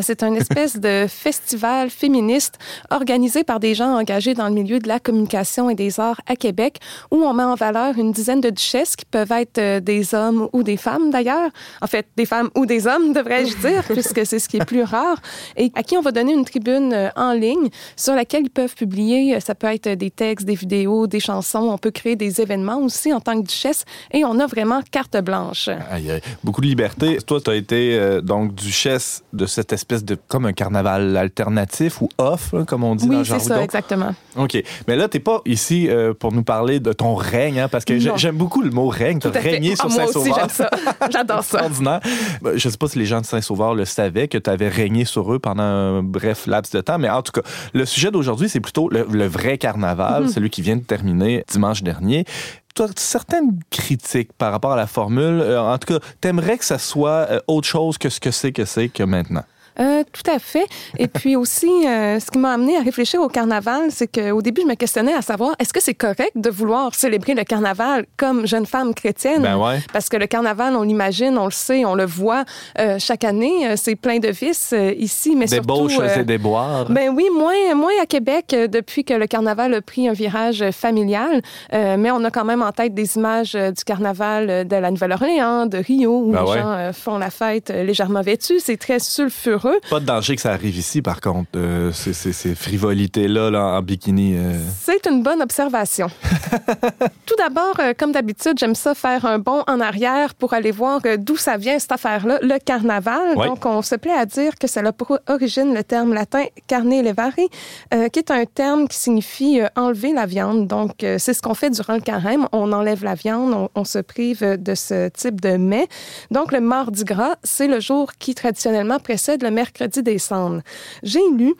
[SPEAKER 6] c'est une espèce de festival féministe organisé par des gens engagés dans le milieu de la communication et des arts à Québec, où on met en valeur une dizaine de duchesses qui peuvent être euh, des hommes ou des femmes d'ailleurs. En fait, des femmes ou des hommes, devrais-je dire, puisque c'est ce qui est plus rare, et à qui on va donner une tribune euh, en ligne sur laquelle ils peuvent publier, euh, ça peut être des textes, des vidéos, des chansons, on peut créer des événements aussi en tant que duchesse, et on a vraiment carte blanche.
[SPEAKER 2] Aïe, aïe. Beaucoup de liberté. Toi, tu as été euh, donc duchesse de cette espèce de, comme un carnaval alternatif ou off, comme on dit dans
[SPEAKER 6] Oui,
[SPEAKER 2] le
[SPEAKER 6] c'est
[SPEAKER 2] jargon.
[SPEAKER 6] ça, exactement.
[SPEAKER 2] OK. Mais là, t'es pas ici euh, pour nous parler de ton règne, hein, parce que j'aime beaucoup le mot règne. Tu
[SPEAKER 6] Tout à fait.
[SPEAKER 2] régné
[SPEAKER 6] Ah,
[SPEAKER 2] sur
[SPEAKER 6] moi aussi,
[SPEAKER 2] Saint-Sauveur.
[SPEAKER 6] j'aime ça. J'adore ça.
[SPEAKER 2] Ben, Je sais pas si les gens de Saint-Sauveur le savaient, que tu avais régné sur eux pendant un bref laps de temps, mais en tout cas, le sujet d'aujourd'hui, c'est plutôt le, le vrai carnaval,
[SPEAKER 6] Mhm.
[SPEAKER 2] celui qui vient de terminer dimanche dernier. Toi, certaines critiques par rapport à la formule, euh, en tout cas, t'aimerais que ça soit euh, autre chose que ce que c'est que c'est que maintenant?
[SPEAKER 6] Euh, tout à fait. Et puis aussi, euh, ce qui m'a amené à réfléchir au carnaval, c'est qu'au début, je me questionnais à savoir est-ce que c'est correct de vouloir célébrer le carnaval comme jeune femme chrétienne?
[SPEAKER 2] Ben ouais.
[SPEAKER 6] Parce que le carnaval, on l'imagine, on le sait, on le voit euh, chaque année. c'est plein de vices ici, mais
[SPEAKER 2] Débauches
[SPEAKER 6] surtout. euh,
[SPEAKER 2] et déboires.
[SPEAKER 6] ben oui, moins, moins à Québec depuis que le carnaval a pris un virage familial. Mais on a quand même en tête des images du carnaval de la Nouvelle-Orléans, de Rio, où
[SPEAKER 2] Ben
[SPEAKER 6] les
[SPEAKER 2] ouais.
[SPEAKER 6] gens font la fête légèrement vêtus. C'est très sulfureux.
[SPEAKER 2] Pas de danger que ça arrive ici, par contre. euh, ces, ces- ces frivolités-là là, en bikini. euh.
[SPEAKER 6] C'est une bonne observation. Tout d'abord, euh, comme d'habitude, j'aime ça faire un bond en arrière pour aller voir d'où ça vient cette affaire-là, le carnaval.
[SPEAKER 2] Ouais.
[SPEAKER 6] Donc, on se plaît à dire que ça a pour origine le terme latin carne levare, qui est un terme qui signifie enlever la viande. Donc, c'est ce qu'on fait durant le carême. On enlève la viande, on, on se prive de ce type de mets. Donc, le mardi gras, c'est le jour qui traditionnellement précède le mercredi des cendres. J'ai lu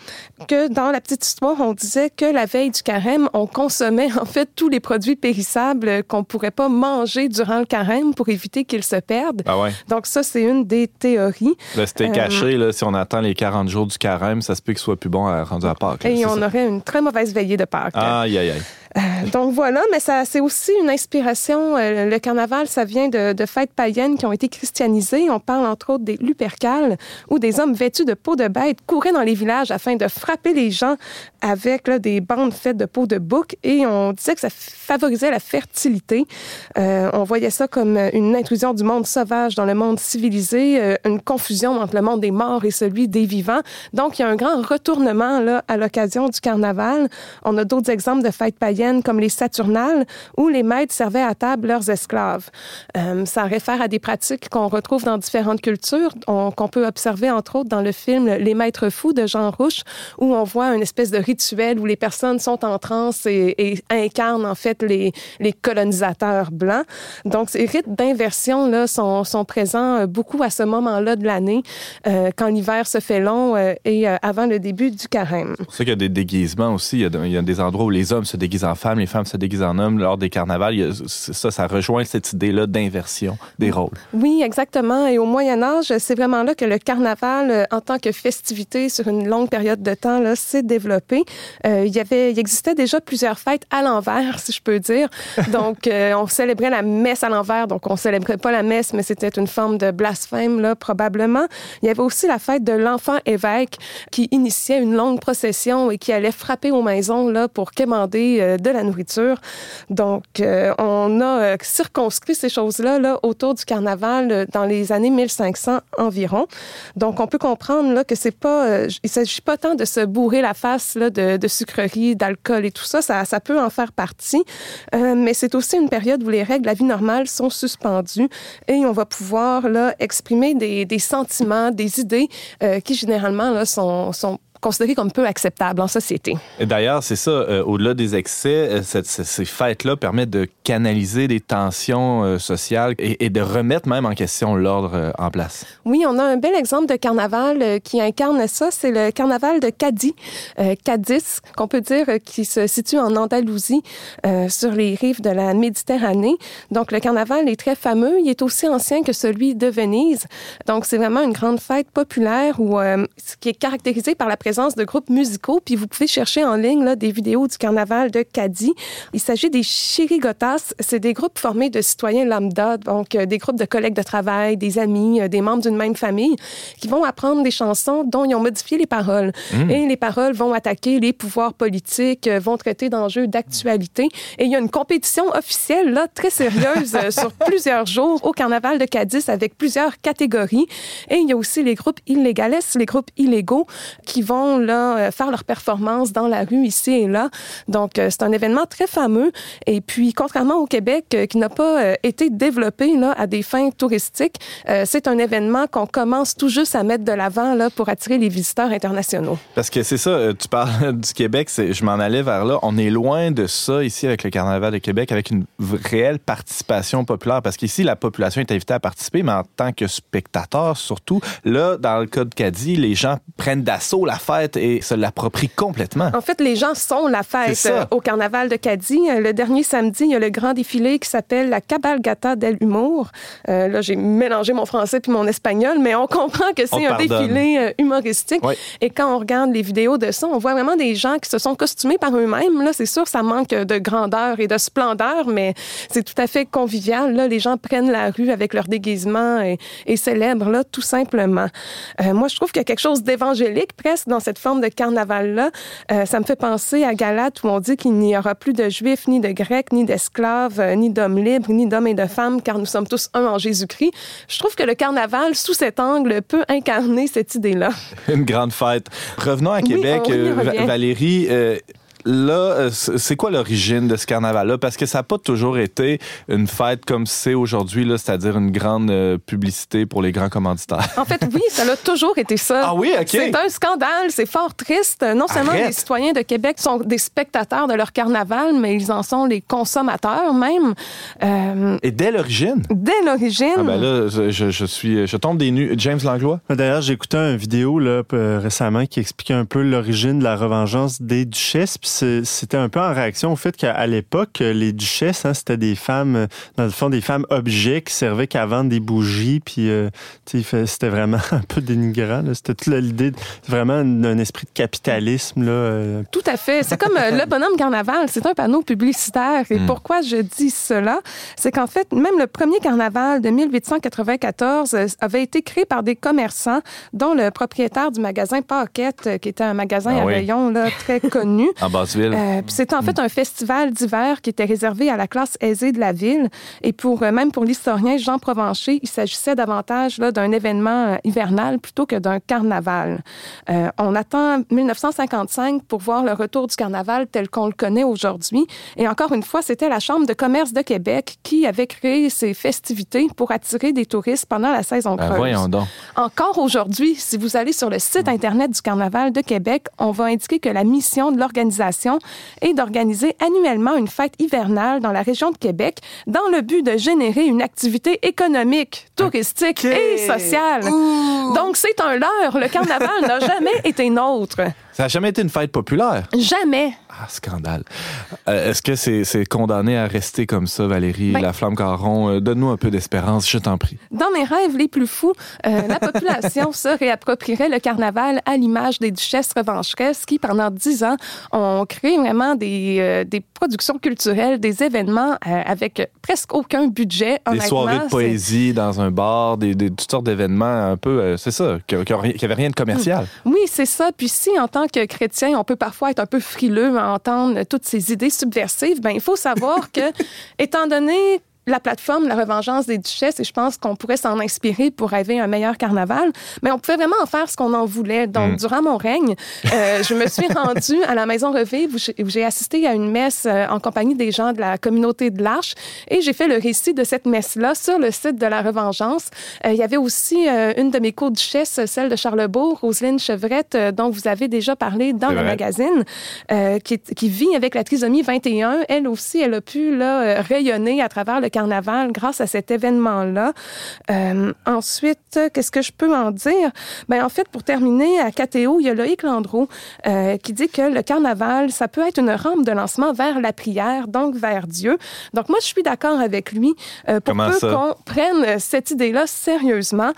[SPEAKER 6] que dans la petite histoire, on disait que la veille du carême, on consommait en fait tous les produits périssables qu'on pourrait pas manger durant le carême pour éviter qu'ils se perdent.
[SPEAKER 2] Ah ouais.
[SPEAKER 6] Donc ça, c'est une des théories.
[SPEAKER 2] Le steak
[SPEAKER 6] Euh,
[SPEAKER 2] haché, là, si on attend les 40 jours du carême, ça se peut qu'il soit plus bon à rendu à Pâques. là,
[SPEAKER 6] Et on
[SPEAKER 2] ça.
[SPEAKER 6] aurait une très mauvaise veillée de Pâques.
[SPEAKER 2] Aïe, aïe, aïe.
[SPEAKER 6] Donc voilà, mais ça, c'est aussi une inspiration. euh, le carnaval, ça vient de, fêtes païennes qui ont été christianisées. On parle entre autres des Lupercales, où des hommes vêtus de peau de bête couraient dans les villages afin de frapper les gens avec là, des bandes faites de peau de bouc. Et on disait que ça favorisait la fertilité. Euh, on voyait ça comme une intrusion du monde sauvage dans le monde civilisé, euh, une confusion entre le monde des morts et celui des vivants. Donc, il y a un grand retournement là, à l'occasion du carnaval. On a d'autres exemples de fêtes païennes, comme les Saturnales, où les maîtres servaient à table leurs esclaves. Euh, ça réfère à des pratiques qu'on retrouve dans différentes cultures, qu'on peut observer entre autres dans le film Les Maîtres fous de Jean Rouche, où on voit une espèce de rituel où les personnes sont en transe et, incarnent en fait les, les colonisateurs blancs. Donc, ces rites d'inversion là sont, sont présents euh, beaucoup à ce moment-là de l'année, euh, quand l'hiver se fait long et avant le début du carême.
[SPEAKER 2] C'est ça qu'il y a des déguisements aussi. Il y, a, il y, a, des endroits où les hommes se déguisent en femmes, les femmes se déguisent en hommes lors des carnavals. Ça, ça rejoint cette idée-là d'inversion des rôles.
[SPEAKER 6] Oui, exactement. Et au Moyen Âge, c'est vraiment là que le carnaval, en tant que festivité sur une longue période de temps, là, s'est développé. Euh, il y avait, il existait déjà plusieurs fêtes à l'envers, si je peux dire. Donc, euh, on célébrait la messe à l'envers. Donc, on célébrait pas la messe, mais c'était une forme de blasphème, là, probablement. Il y avait aussi la fête de l'enfant évêque qui initiait une longue procession et qui allait frapper aux maisons, là, pour quémander euh, de la nourriture. Donc, euh, on a euh, circonscrit ces choses-là, là, autour du carnaval euh, dans les années 1500 environ. Donc, on peut comprendre, là, que c'est pas, il s'agit pas tant de se bourrer la face, là, de, sucreries, d'alcool et tout ça. ça. Ça peut en faire partie. Mais c'est aussi une période où les règles de la vie normale sont suspendues et on va pouvoir, là, exprimer des, des sentiments, des idées qui, généralement, là, sont considéré comme peu acceptable en société.
[SPEAKER 2] D'ailleurs, c'est ça, euh, au-delà des excès, euh, cette, ces fêtes-là permettent de canaliser des tensions euh, sociales et, et, de remettre même en question l'ordre euh, en place.
[SPEAKER 6] Oui, on a un bel exemple de carnaval qui incarne ça, c'est le carnaval de Cadiz, Cadiz, qu'on peut dire qui se situe en Andalousie, sur les rives de la Méditerranée. Donc, le carnaval est très fameux, il est aussi ancien que celui de Venise. Donc, c'est vraiment une grande fête populaire où, qui est caractérisée par la présence présence de groupes musicaux, puis vous pouvez chercher en ligne là, des vidéos du carnaval de Cadiz. Il s'agit des chirigotas. C'est des groupes formés de citoyens lambda, donc euh, des groupes de collègues de travail, des amis, euh, des membres d'une même famille, qui vont apprendre des chansons dont ils ont modifié les paroles. Mmh. Et les paroles vont attaquer les pouvoirs politiques, euh, vont traiter d'enjeux d'actualité. Et il y a une compétition officielle là, très sérieuse sur plusieurs jours au carnaval de Cadiz avec plusieurs catégories. Et il y a aussi les groupes illégales, les groupes illégaux, qui vont là, euh, faire leur performance dans la rue ici et là. Donc, euh, c'est un événement très fameux. Et puis, contrairement au Québec, euh, qui n'a pas été développé là, à des fins touristiques, c'est un événement qu'on commence tout juste à mettre de l'avant là, pour attirer les visiteurs internationaux.
[SPEAKER 2] Parce que c'est ça, tu parles du Québec, je m'en allais vers là. On est loin de ça ici avec le Carnaval de Québec, avec une réelle participation populaire. Parce qu'ici, la population est invitée à participer, mais en tant que spectateur surtout. Là, dans le cas de Caddy, les gens prennent d'assaut la fête et se l'approprie complètement.
[SPEAKER 6] En fait, les gens sont la fête euh, au carnaval de Cadix. Euh, le dernier samedi, il y a le grand défilé qui s'appelle la Cabalgata del Humour. Euh, là, j'ai mélangé mon français puis mon espagnol, mais on comprend que c'est un défilé humoristique. Oui. Et quand on regarde les vidéos de ça, on voit vraiment des gens qui se sont costumés par eux-mêmes. Là, c'est sûr, ça manque de grandeur et de splendeur, mais c'est tout à fait convivial. Là, les gens prennent la rue avec leur déguisement et, et célèbrent là, tout simplement. Euh, moi, je trouve qu'il y a quelque chose d'évangélique presque dans cette forme de carnaval-là. Euh, ça me fait penser à Galate où on dit qu'il n'y aura plus de juifs, ni de grecs, ni d'esclaves, euh, ni d'hommes libres, ni d'hommes et de femmes, car nous sommes tous un en Jésus-Christ. Je trouve que le carnaval, sous cet angle, peut incarner cette idée-là.
[SPEAKER 2] Une grande fête. Revenons à Québec,
[SPEAKER 6] oui,
[SPEAKER 2] euh, Valérie. Là, euh, c'est quoi l'origine de ce carnaval-là? Parce que ça n'a pas toujours été une fête comme c'est aujourd'hui, c'est-à-dire une grande euh, publicité pour les grands commanditaires.
[SPEAKER 6] En fait, oui, ça a toujours été ça.
[SPEAKER 2] Ah oui, OK.
[SPEAKER 6] C'est un scandale, c'est fort triste. Non seulement
[SPEAKER 2] Arrête.
[SPEAKER 6] les citoyens de Québec sont des spectateurs de leur carnaval, mais ils en sont les consommateurs même.
[SPEAKER 2] Euh, Et dès l'origine?
[SPEAKER 6] Dès l'origine.
[SPEAKER 2] Ah ben là, je, je, suis, je tombe des nues. James Langlois?
[SPEAKER 3] D'ailleurs, j'ai écouté une vidéo là, récemment qui expliquait un peu l'origine de la revengeance des duchesses. C'était un peu en réaction au fait qu'à l'époque, les duchesses, hein, c'était des femmes, dans le fond, des femmes objets qui servaient qu'à vendre des bougies. Puis, euh, c'était vraiment un peu dénigrant. C'était toute l'idée, vraiment un, esprit de capitalisme. Là, euh.
[SPEAKER 6] Tout à fait. C'est comme euh, le bonhomme carnaval. C'est un panneau publicitaire. Et mmh. pourquoi je dis cela? C'est qu'en fait, même le premier carnaval de 1894 avait été créé par des commerçants, dont le propriétaire du magasin Paquette, qui était un magain ah à oui. rayon là, très connu.
[SPEAKER 2] en Basseville.
[SPEAKER 6] Euh, C'était en fait un festival d'hiver qui était réservé à la classe aisée de la ville. Et pour, euh, même pour l'historien Jean Provencher, il s'agissait davantage d'un événement euh, hivernal plutôt que d'un carnaval. Euh, on attend 1955 pour voir le retour du carnaval tel qu'on le connaît aujourd'hui. Et encore une fois, c'était la Chambre de commerce de Québec qui avait créé ces festivités pour attirer des touristes pendant la saison
[SPEAKER 2] Ben,
[SPEAKER 6] creuse.
[SPEAKER 2] voyons donc.
[SPEAKER 6] Encore aujourd'hui, si vous allez sur le site Internet du Carnaval de Québec, on va indiquer que la mission de l'organisation est d'organiser annuellement une fête hivernale dans la région de Québec dans le but de générer une activité économique, touristique et sociale. Donc, c'est un leurre. Le carnaval n'a jamais été nôtre.
[SPEAKER 2] Ça n'a jamais été une fête populaire?
[SPEAKER 6] Jamais.
[SPEAKER 2] Ah, scandale. Euh, Est-ce que c'est condamné à rester comme ça, Valérie,
[SPEAKER 6] Ben-
[SPEAKER 2] la flamme caron? Euh, Donne-nous un peu d'espérance, je t'en prie.
[SPEAKER 6] Dans mes rêves les plus fous, euh, la population se réapproprierait le carnaval à l'image des duchesses revancheresses qui, pendant dix ans, ont créé vraiment des, des productions culturelles, des événements avec presque aucun budget.
[SPEAKER 2] Des soirées de poésie dans un bar, des, des- toutes sortes d'événements un peu, c'est ça, qui n'avaient rien de commercial.
[SPEAKER 6] Oui, c'est ça. Puis si, en tant que chrétien, on peut parfois être un peu frileux à entendre toutes ces idées subversives, ben il faut savoir que, étant donné la plateforme La Revengeance des Duchesses, et je pense qu'on pourrait s'en inspirer pour rêver un meilleur carnaval, mais on pouvait vraiment en faire ce qu'on en voulait. Donc,
[SPEAKER 2] Mm.
[SPEAKER 6] durant mon règne, euh, je me suis rendue à la Maison Revive où j'ai- assisté à une messe euh, en compagnie des gens de la communauté de l'Arche et j'ai fait le récit de cette messe-là sur le site de La Revengeance. Euh, il y avait aussi euh, une de mes co-duchesses, celle de Charlebourg, Roselyne Chevrette, dont vous avez déjà parlé dans le magazine, qui, vit avec la trisomie 21. Elle aussi, elle a pu là, rayonner à travers le carnaval grâce à cet événement-là. Euh, ensuite, qu'est-ce que je peux en dire? Ben, en fait, pour terminer, à KTO, il y a Loïc Landreau euh, qui dit que le carnaval, ça peut être une rampe de lancement vers la prière, donc vers Dieu. Donc, moi, je suis d'accord avec lui euh, pour
[SPEAKER 2] Comment
[SPEAKER 6] peu qu'on prenne cette idée-là sérieusement.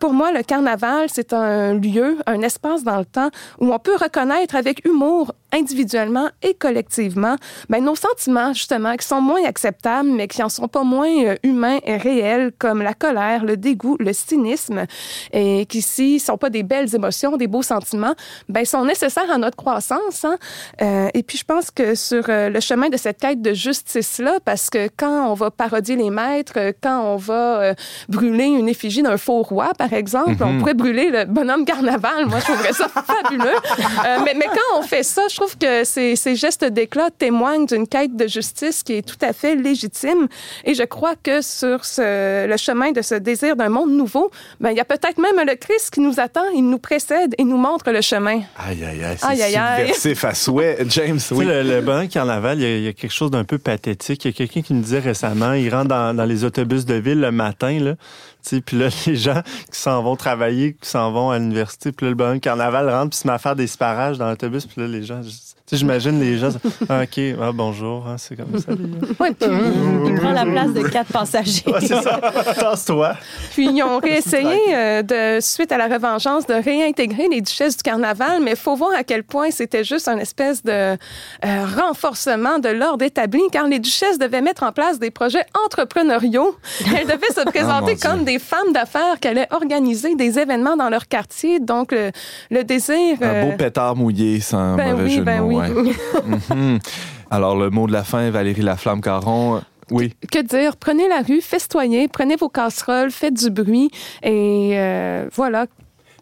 [SPEAKER 6] Pour moi, le carnaval, c'est un lieu, un espace dans le temps où on peut reconnaître avec humour, individuellement et collectivement, ben, nos sentiments, justement, qui sont moins acceptables, mais qui en sont pas moins euh, humains et réels, comme la colère, le dégoût, le cynisme, et qui, s'ils sont pas des belles émotions, des beaux sentiments, ben, sont nécessaires à notre croissance. Hein? Euh, et puis, je pense que sur euh, le chemin de cette quête de justice-là, parce que quand on va parodier les maîtres, quand on va euh, brûler une effigie d'un faux roi, par exemple, on pourrait brûler le bonhomme carnaval. Moi, je trouverais ça fabuleux. Euh, mais, mais quand on fait ça, je trouve que ces, ces gestes d'éclat témoignent d'une quête de justice qui est tout à fait légitime. Et je crois que sur ce, le chemin de ce désir d'un monde nouveau, ben, il y a peut-être même le Christ qui nous attend, il nous précède et nous montre le chemin.
[SPEAKER 2] Aïe, aïe, aïe, c'est
[SPEAKER 6] Aïe, aïe, aïe.
[SPEAKER 2] subversif à souhait. James,
[SPEAKER 3] Tu sais,
[SPEAKER 2] oui.
[SPEAKER 3] le, le bonheur carnaval, il y, a, il y a quelque chose d'un peu pathétique. Il y a quelqu'un qui me disait récemment, il rentre dans, dans les autobus de ville le matin, là. Tu sais, puis là, les gens qui s'en vont travailler, qui s'en vont à l'université, puis là, le bonheur carnaval rentre, puis se met à faire des sparages dans l'autobus, puis là, les gens... Tu j'imagine les gens... Ah, OK, ah, bonjour, hein, c'est comme ça.
[SPEAKER 6] Ouais, puis,
[SPEAKER 4] Il prend la place de quatre passagers.
[SPEAKER 3] Ouais, c'est ça. Tasse-toi.
[SPEAKER 6] puis ils ont réessayé, euh, de, suite à la revengeance, de réintégrer les duchesses du carnaval, mais il faut voir à quel point c'était juste un espèce de euh, renforcement de l'ordre établi, car les duchesses devaient mettre en place des projets entrepreneuriaux. Elles devaient se présenter
[SPEAKER 2] mon Dieu.
[SPEAKER 6] comme des femmes d'affaires qui allaient organiser des événements dans leur quartier. Donc, le, le désir...
[SPEAKER 2] Un beau
[SPEAKER 6] euh,
[SPEAKER 2] pétard mouillé sans
[SPEAKER 6] ben
[SPEAKER 2] mauvais
[SPEAKER 6] oui,
[SPEAKER 2] jeu de
[SPEAKER 6] ben
[SPEAKER 2] mots,
[SPEAKER 6] oui.
[SPEAKER 2] Ouais. Mhm. Alors, le mot de la fin, Valérie Laflamme-Caron. Oui.
[SPEAKER 6] que dire? Prenez la rue, festoyez, prenez vos casseroles, faites du bruit et euh, voilà.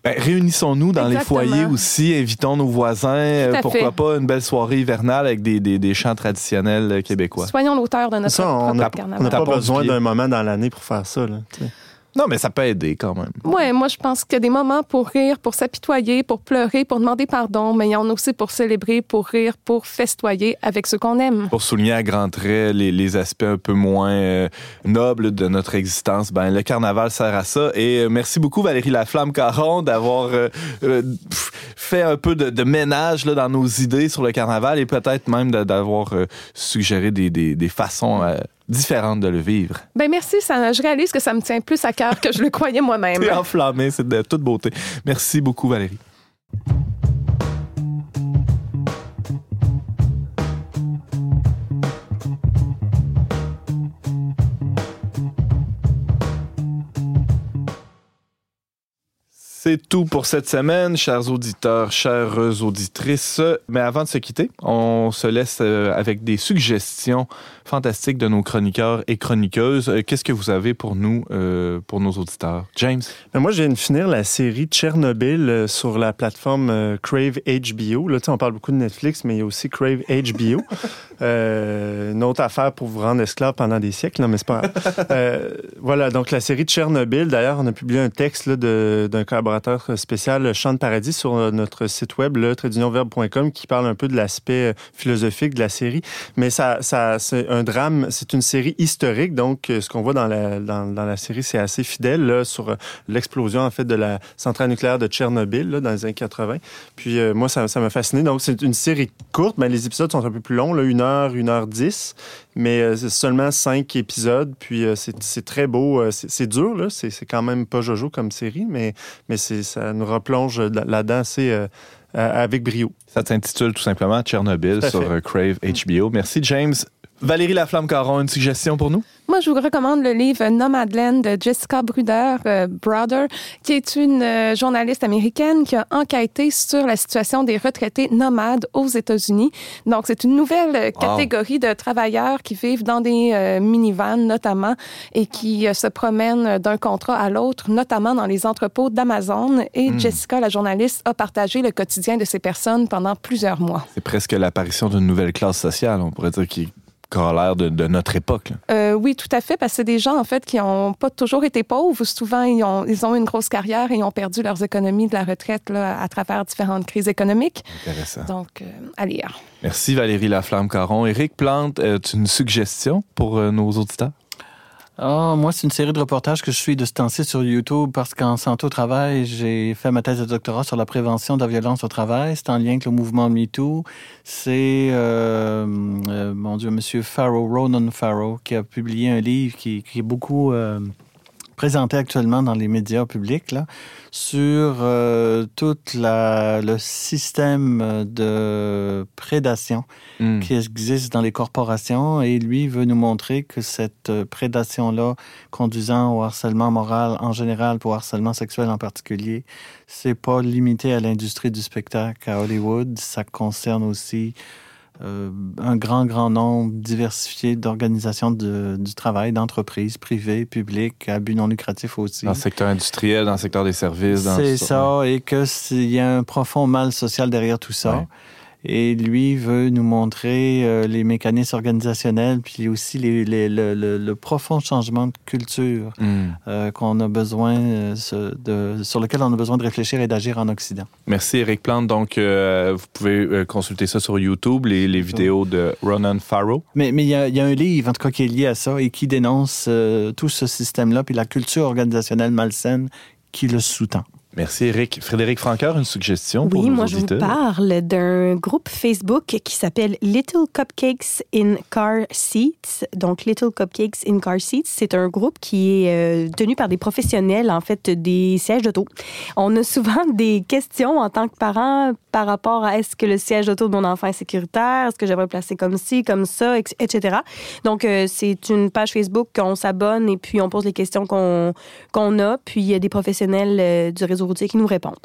[SPEAKER 2] Ben, réunissons-nous dans
[SPEAKER 6] Exactement.
[SPEAKER 2] les foyers aussi, invitons nos voisins. euh, pourquoi
[SPEAKER 6] fait.
[SPEAKER 2] pas une belle soirée hivernale avec des, des, des chants traditionnels euh, québécois.
[SPEAKER 6] Soyons l'auteur de notre
[SPEAKER 3] Ça, on
[SPEAKER 6] propre
[SPEAKER 3] n'a on
[SPEAKER 6] carnaval.
[SPEAKER 3] n'a pas besoin d'un moment dans l'année pour faire ça. Là, tu sais.
[SPEAKER 2] Non, mais ça peut aider quand même.
[SPEAKER 6] Ouais, moi je pense qu'il y a des moments pour rire, pour s'apitoyer, pour pleurer, pour demander pardon, mais il y en a aussi pour célébrer, pour rire, pour festoyer avec ceux qu'on aime.
[SPEAKER 2] Pour souligner à grands traits les, les aspects un peu moins euh, nobles de notre existence, ben le carnaval sert à ça. Et euh, merci beaucoup Valérie Laflamme-Caron d'avoir euh, fait un peu de, de ménage là, dans nos idées sur le carnaval et peut-être même d'avoir suggéré des, des, des façons différentes de le vivre.
[SPEAKER 6] Ben merci, ça, je réalise que ça me tient plus à cœur que je le croyais moi-même.
[SPEAKER 2] T'es enflammé, c'est de toute beauté. Merci beaucoup Valérie. C'est tout pour cette semaine, chers auditeurs, chères auditrices. Mais avant de se quitter, on se laisse euh, avec des suggestions fantastiques de nos chroniqueurs et chroniqueuses. Euh, qu'est-ce que vous avez pour nous, euh, pour nos auditeurs? James?
[SPEAKER 3] Ben, moi, je viens de finir la série Tchernobyl sur la plateforme Crave HBO. Là, on parle beaucoup de Netflix, mais il y a aussi Crave HBO. une autre affaire pour vous rendre esclave pendant des siècles, non, mais c'est pas grave. voilà, donc la série Tchernobyl. D'ailleurs, on a publié un texte d'un collaborateur spécial Chant de Paradis sur euh, notre site web, le qui parle un peu de l'aspect euh, philosophique de la série. Mais ça, c'est un drame, c'est une série historique, donc euh, ce qu'on voit dans la, dans, la série, c'est assez fidèle sur l'explosion en fait de la centrale nucléaire de Tchernobyl là, dans les années 80. Puis moi, ça, m'a fasciné. Donc c'est une série courte, mais les épisodes sont un peu plus longs, là, une heure, une heure dix mais c'est seulement cinq épisodes. Puis c'est très beau. C'est dur, là. C'est quand même pas Jojo comme série, mais, mais ça nous replonge là-dedans assez euh, avec brio.
[SPEAKER 2] Ça s'intitule tout simplement Tchernobyl sur euh, Crave HBO. Merci, James. Valérie Laflamme-Caron, une suggestion pour nous?
[SPEAKER 6] Moi, je vous recommande le livre Nomadland de Jessica Bruder, euh, Brother, qui est une euh, journaliste américaine qui a enquêté sur la situation des retraités nomades aux États-Unis. Donc, c'est une nouvelle euh, catégorie de travailleurs qui vivent dans des minivans, notamment, et qui se promènent d'un contrat à l'autre, notamment dans les entrepôts d'Amazon. Et hmm. Jessica, la journaliste, a partagé le quotidien de ces personnes pendant plusieurs mois.
[SPEAKER 2] C'est presque l'apparition d'une nouvelle classe sociale, on pourrait dire, qui l'air de, de, notre époque.
[SPEAKER 6] Euh, oui, tout à fait, parce que c'est des gens, en fait, qui n'ont pas toujours été pauvres. Souvent, ils ont, ils ont une grosse carrière et ils ont perdu leurs économies de la retraite là, à travers différentes crises économiques.
[SPEAKER 2] Intéressant.
[SPEAKER 6] Donc, euh, à lire.
[SPEAKER 2] Merci Valérie Laflamme-Caron. Éric Plante, euh, as une suggestion pour nos auditeurs?
[SPEAKER 5] Oh, moi, c'est une série de reportages que je suis de ce temps-ci sur YouTube parce qu'en santé au travail, j'ai fait ma thèse de doctorat sur la prévention de la violence au travail. C'est en lien avec le mouvement MeToo. C'est, euh, euh, mon Dieu, Monsieur Farrow, Ronan Farrow, qui a publié un livre qui, qui est beaucoup euh, présenté actuellement dans les médias publics là, sur euh, tout la, le système de prédation hmm. qui existe dans les corporations et lui veut nous montrer que cette prédation-là conduisant au harcèlement moral en général, pour harcèlement sexuel en particulier, c'est pas limité à l'industrie du spectacle à Hollywood, ça concerne aussi euh, un grand, grand nombre diversifié d'organisations du travail, d'entreprises privées, publiques, à but non lucratif aussi.
[SPEAKER 2] Dans le secteur industriel, dans le secteur des services.
[SPEAKER 5] C'est ça, et qu'il y a un profond mal social derrière tout ça. Et lui veut nous montrer euh, les mécanismes organisationnels, puis aussi les, le, profond changement de culture hmm. euh, qu'on a besoin euh, de, sur lequel on a besoin de réfléchir et d'agir en Occident.
[SPEAKER 2] Merci Eric Plante. Donc, vous pouvez consulter ça sur YouTube, les, les vidéos de Ronan Farrow.
[SPEAKER 5] Mais, mais il, y a, y, a, un livre, en tout cas, qui est lié à ça et qui dénonce tout ce système-là, puis la culture organisationnelle malsaine qui le sous-tend.
[SPEAKER 2] Merci, Eric. Frédéric Franqueur, une suggestion pour
[SPEAKER 4] Oui,
[SPEAKER 2] moi,
[SPEAKER 4] je vous parle d'un groupe Facebook qui s'appelle Little Cupcakes in Car Seats. Donc, Little Cupcakes in Car Seats, c'est un groupe qui est euh, tenu par des professionnels, en fait, des sièges d'auto. On a souvent des questions en tant que parent par rapport à est-ce que le siège d'auto de mon enfant est sécuritaire, est-ce que j'aimerais placer comme ci, comme ça, etc. Donc, euh, c'est une page Facebook qu'on s'abonne et puis on pose les questions qu'on qu'on a. Puis, il y a des professionnels euh, du réseau routiers qui nous répondent.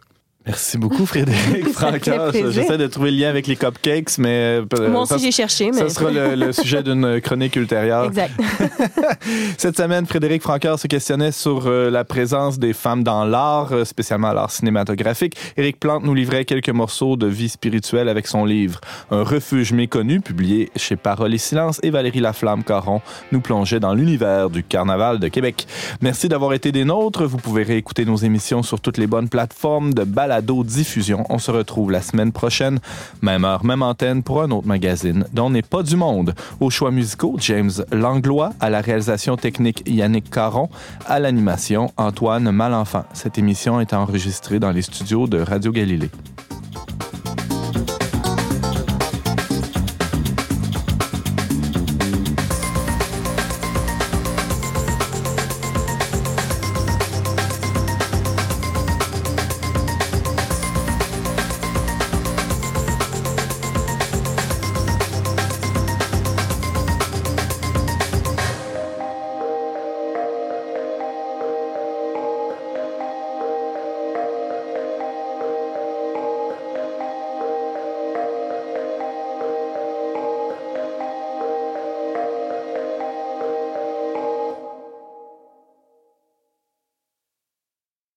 [SPEAKER 2] Merci beaucoup, Frédéric Franca. J'essaie de trouver le lien avec les cupcakes, mais.
[SPEAKER 4] Euh, Moi aussi, j'ai cherché. Mais...
[SPEAKER 2] Ça sera le, sujet d'une chronique ultérieure.
[SPEAKER 4] Exact.
[SPEAKER 2] Cette semaine, Frédéric Franca se questionnait sur euh, la présence des femmes dans l'art, euh, spécialement l'art cinématographique. Éric Plante nous livrait quelques morceaux de vie spirituelle avec son livre Un refuge méconnu, publié chez Parole et Silence, et Valérie Laflamme-Caron nous plongeait dans l'univers du Carnaval de Québec. Merci d'avoir été des nôtres. Vous pouvez réécouter nos émissions sur toutes les bonnes plateformes de balade diffusion. On se retrouve la semaine prochaine, même heure, même antenne pour un autre magazine dont n'est pas du monde. Aux choix musicaux, James Langlois, à la réalisation technique Yannick Caron, à l'animation Antoine Malenfant. Cette émission est enregistrée dans les studios de Radio Galilée.